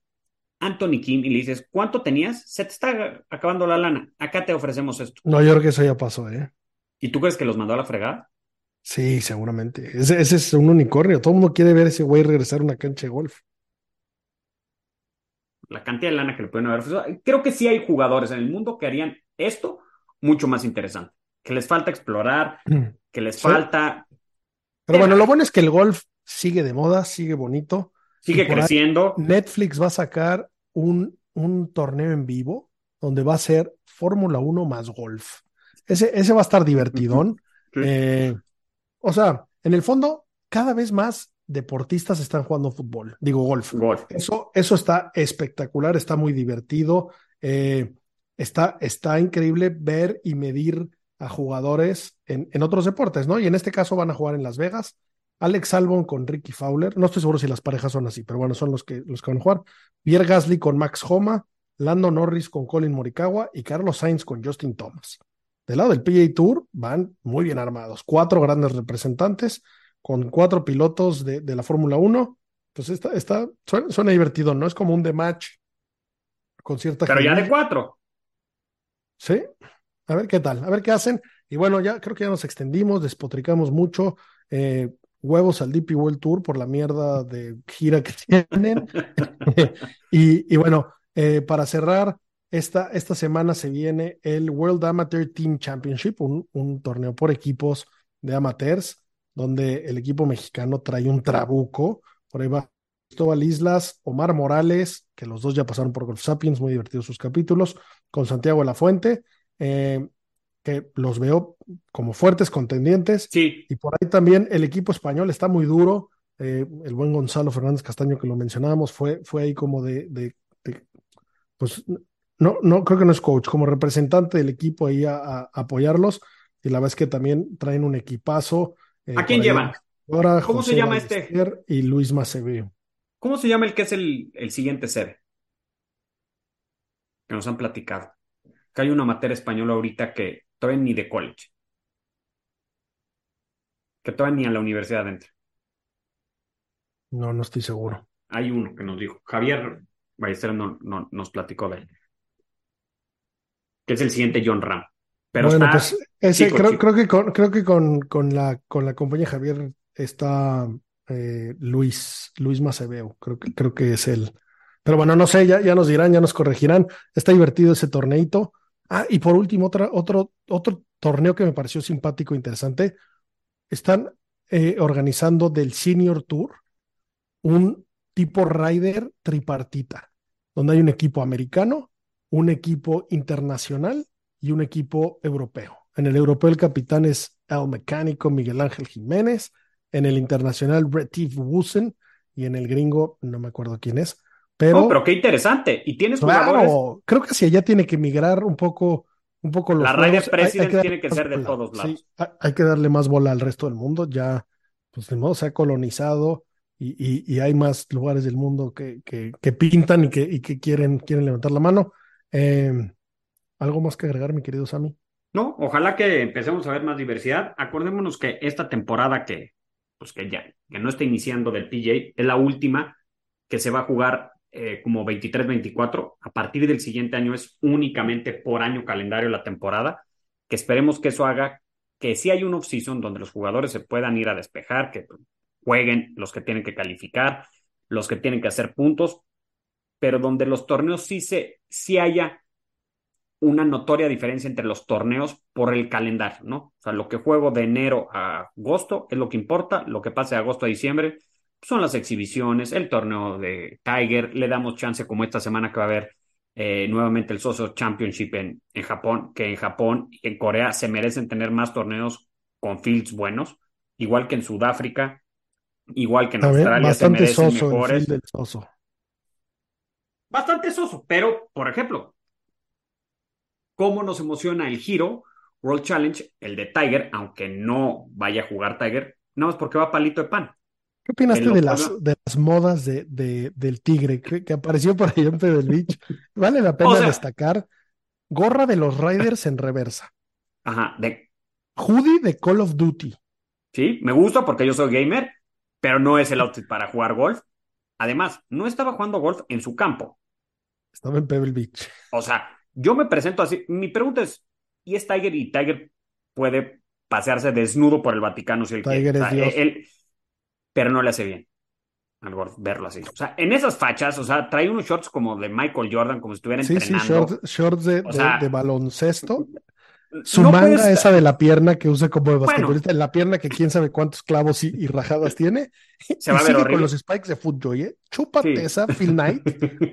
Anthony Kim y le dices, ¿cuánto tenías? Se te está acabando la lana. Acá te ofrecemos esto. No, yo creo que eso ya pasó, ¿eh? ¿Y tú crees que los mandó a la fregada? Sí, seguramente. Ese, ese es un unicornio. Todo el mundo quiere ver a ese güey regresar a una cancha de golf. La cantidad de lana que le pueden haber ofrecido. Creo que sí hay jugadores en el mundo que harían esto mucho más interesante. Que les falta explorar, que les Sí. falta. Pero bueno, lo bueno es que el golf sigue de moda, sigue bonito. Sigue creciendo. Netflix va a sacar un, un torneo en vivo donde va a ser Fórmula 1 más golf. Ese, ese va a estar divertidón. Sí. Eh, o sea, en el fondo, cada vez más deportistas están jugando fútbol, digo golf. Golf. Eso, eso está espectacular, está muy divertido. eh, está, está increíble ver y medir a jugadores en, en otros deportes, ¿no? Y en este caso van a jugar en Las Vegas. Alex Albon con Ricky Fowler. No estoy seguro si las parejas son así, pero bueno, son los que, los que van a jugar. Pierre Gasly con Max Homa, Lando Norris con Colin Morikawa y Carlos Sainz con Justin Thomas. Del lado del PGA Tour van muy bien armados. Cuatro grandes representantes con cuatro pilotos de, de la Fórmula 1. Pues está, está suena, suena, divertido, ¿no? Es como un de match con cierta. Pero ya de cuatro. Sí. A ver qué tal, a ver qué hacen. Y bueno, ya creo que ya nos extendimos, despotricamos mucho. Eh, huevos al DP World Tour por la mierda de gira que tienen. y, bueno, eh, para cerrar, esta, esta semana se viene el World Amateur Team Championship, un, un, torneo por equipos de amateurs, donde el equipo mexicano trae un trabuco. Por ahí va Cristóbal Islas, Omar Morales, que los dos ya pasaron por Golf Sapiens, muy divertidos sus capítulos, con Santiago la Fuente. Eh, que los veo como fuertes contendientes. Sí. Y por ahí también el equipo español está muy duro. Eh, el buen Gonzalo Fernández Castaño, que lo mencionábamos, fue, fue ahí como de, de, de, pues no, no, creo que no es coach, como representante del equipo ahí a, a apoyarlos. Y la verdad es que también traen un equipazo. Eh, ¿A quién llevan? Ahora, ¿Cómo José se llama Ballester este? Y Luis Macebeo. ¿Cómo se llama el que es el, el siguiente sede? Que nos han platicado. Que hay una materia española ahorita que todavía ni de college. Que todavía ni a la universidad entra. No, no estoy seguro. Hay uno que nos dijo. Javier Ballester no, no, nos platicó de él. Que es el siguiente John Ram. Pero bueno, está pues ese, chico, creo, chico. creo que, con, creo que con, con, la, con la compañía Javier está eh, Luis, Luis Macebeo. Creo que, creo que es él. Pero bueno, no sé, ya, ya nos dirán, ya nos corregirán. Está divertido ese torneito. Ah, y por último, otra, otro, otro torneo que me pareció simpático e interesante. Están eh, organizando del Senior Tour un tipo rider tripartita, donde hay un equipo americano, un equipo internacional y un equipo europeo. En el europeo el capitán es el mecánico Miguel Ángel Jiménez, en el internacional Retif Wusen y en el gringo no me acuerdo quién es. Pero, No, pero qué interesante. Y tienes claro, jugadores. creo que hacia allá tiene que migrar un poco, un poco los La Hay- hay President tiene que ser de bola. todos lados. Sí, hay- hay que darle más bola al resto del mundo. Ya, pues de modo se ha colonizado y, y- y hay más lugares del mundo que, que, que pintan y que, y que quieren, quieren levantar la mano. Eh, ¿Algo más que agregar, mi querido Sammy? No, ojalá que empecemos a ver más diversidad. Acordémonos que esta temporada que, pues que ya, que no está iniciando del PJ, es la última que se va a jugar eh, como 23-24. A partir del siguiente año es únicamente por año calendario la temporada, que esperemos que eso haga que sí hay un off-season donde los jugadores se puedan ir a despejar, que jueguen los que tienen que calificar, los que tienen que hacer puntos, pero donde los torneos sí, se, sí haya una notoria diferencia entre los torneos por el calendario, ¿no? O sea, lo que juego de enero a agosto es lo que importa, lo que pase de agosto a diciembre son las exhibiciones, el torneo de Tiger, le damos chance como esta semana que va a haber eh, nuevamente el Soso Championship en, en Japón, que en Japón y en Corea se merecen tener más torneos con fields buenos, igual que en Sudáfrica, igual que en También Australia se merecen soso mejores. soso. Bastante soso, pero, por ejemplo, ¿cómo nos emociona el Giro World Challenge, el de Tiger, aunque no vaya a jugar Tiger, nada más porque va palito de pan? ¿Qué opinaste de las, de las modas de, de- del tigre que, que apareció por ahí en Pebble Beach? Vale la pena O sea- destacar. Gorra de los Riders en reversa. Ajá, de, Hoodie de Call of Duty. sí, me gusta porque yo soy gamer, pero no es el outfit para jugar golf. Además, no estaba jugando golf en su campo. Estaba en Pebble Beach. O sea, yo me presento así. Mi pregunta es, ¿y es Tiger? Y Tiger puede pasearse desnudo por el Vaticano si quiere. Tiger es Dios. él- pero no le hace bien al golf verlo así. O sea, en esas fachas, o sea, trae unos shorts como de Michael Jordan, como si estuviera Sí, sí, entrenando. shorts, shorts de, O de- sea, de baloncesto. Su No manga puedes- esa de la pierna que usa como de Bueno. basquetbolista, en la pierna que quién sabe cuántos clavos y, y rajadas tiene. Se y va a ver sigue horrible. con los spikes de Footjoy, ¿eh? Chúpate Sí. esa, Phil Knight.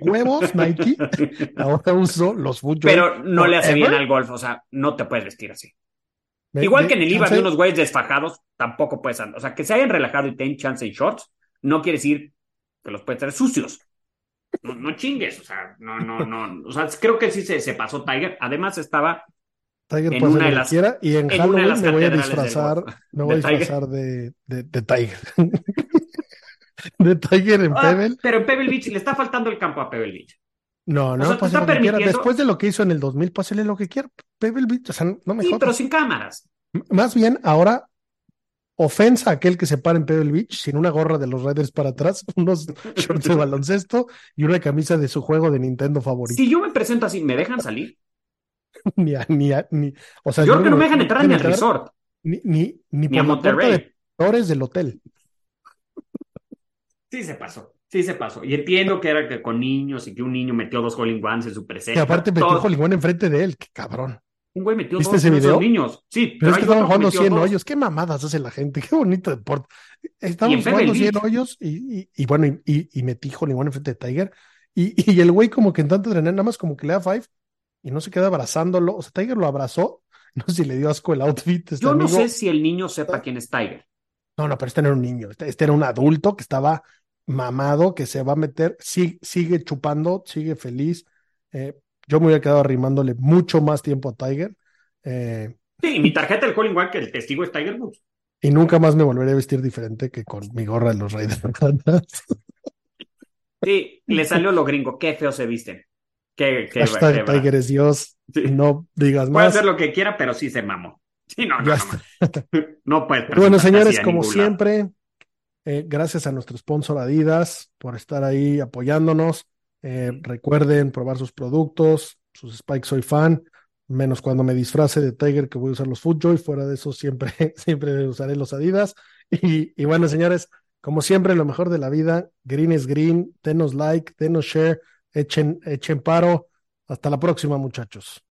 Huevos, Nike. Ahora uso los Footjoy. Pero no le hace bien al golf, o sea, no te puedes vestir así. Me- Igual me- que en el IVA de unos güeyes desfajados, tampoco puedes andar. O sea, que se hayan relajado y tengan chance en shorts, no quiere decir que los puedes tener sucios. No, no chingues, o sea, no, no, no. O sea, creo que sí se, se pasó Tiger. Además, estaba Tiger en una de las- quiera y en, en Halloween me voy a del disfrazar, me voy a disfrazar de, de, de Tiger. de Tiger en Ah, Pebble. pero en Pebble Beach le está faltando el campo a Pebble Beach. No, no, sea, te pase está lo que quiera. permitiendo- Después de lo que hizo en el 2000, pásele lo que quiera. Pebble Beach, o sea, no me Sí, jodas. pero sin cámaras. M- Más bien, ahora ofensa a aquel que se para en Pebble Beach sin una gorra de los Raiders para atrás, unos shorts de baloncesto y una camisa de su juego de Nintendo favorito. Si yo me presento así, ¿me dejan salir? Ni, a- ni, a- ni, o sea, Yo creo que no me dejan entrar ni al resort, Ni, ni, ni ni a por la puerta Monterrey. de del hotel. Sí se pasó, sí se pasó. Y entiendo que era que con niños y que un niño metió dos Golden Ones en su presencia. aparte metió Todo- Hollywood enfrente de él. Qué cabrón. Un güey metió ¿Viste dos ese video? niños. Sí, Pero es que estaban jugando metió 100 dos. hoyos. Qué mamadas hace la gente. Qué bonito deporte. Estaban jugando 100 Beach. hoyos y, y, y bueno, y, y, y metí Hollywood enfrente de Tiger. Y, y el güey como que en tanto adrenalina, nada más como que le da five y no se queda abrazándolo. O sea, Tiger lo abrazó. No sé si le dio asco el outfit. Este Yo no sé si el niño sepa quién es Tiger. No, no, pero este no era un niño. Este, este era un adulto que estaba mamado, que se va a meter, sigue chupando, sigue feliz. Eh, yo me hubiera quedado arrimándole mucho más tiempo a Tiger. eh, Sí, y mi tarjeta del Colin que el testigo es Tiger Woods. y nunca más me volveré a vestir diferente que con mi gorra de los Raiders. Sí, le salió lo gringo. Qué feo se visten. Qué, qué, Hashtag qué- Tiger es Dios. Sí. No digas Puede más. hacer lo que quiera, pero sí se mamó. Sí, no, no, no, puedes bueno, señores, como lado. Eh, gracias a nuestro sponsor Adidas por estar ahí apoyándonos. Eh, recuerden probar sus productos, sus Spikes soy fan, menos cuando me disfrace de Tiger que voy a usar los Footjoy, fuera de eso siempre, siempre usaré los Adidas. Y, y bueno, señores, como siempre, lo mejor de la vida, green es green, denos like, denos share, echen, echen paro. Hasta la próxima, muchachos.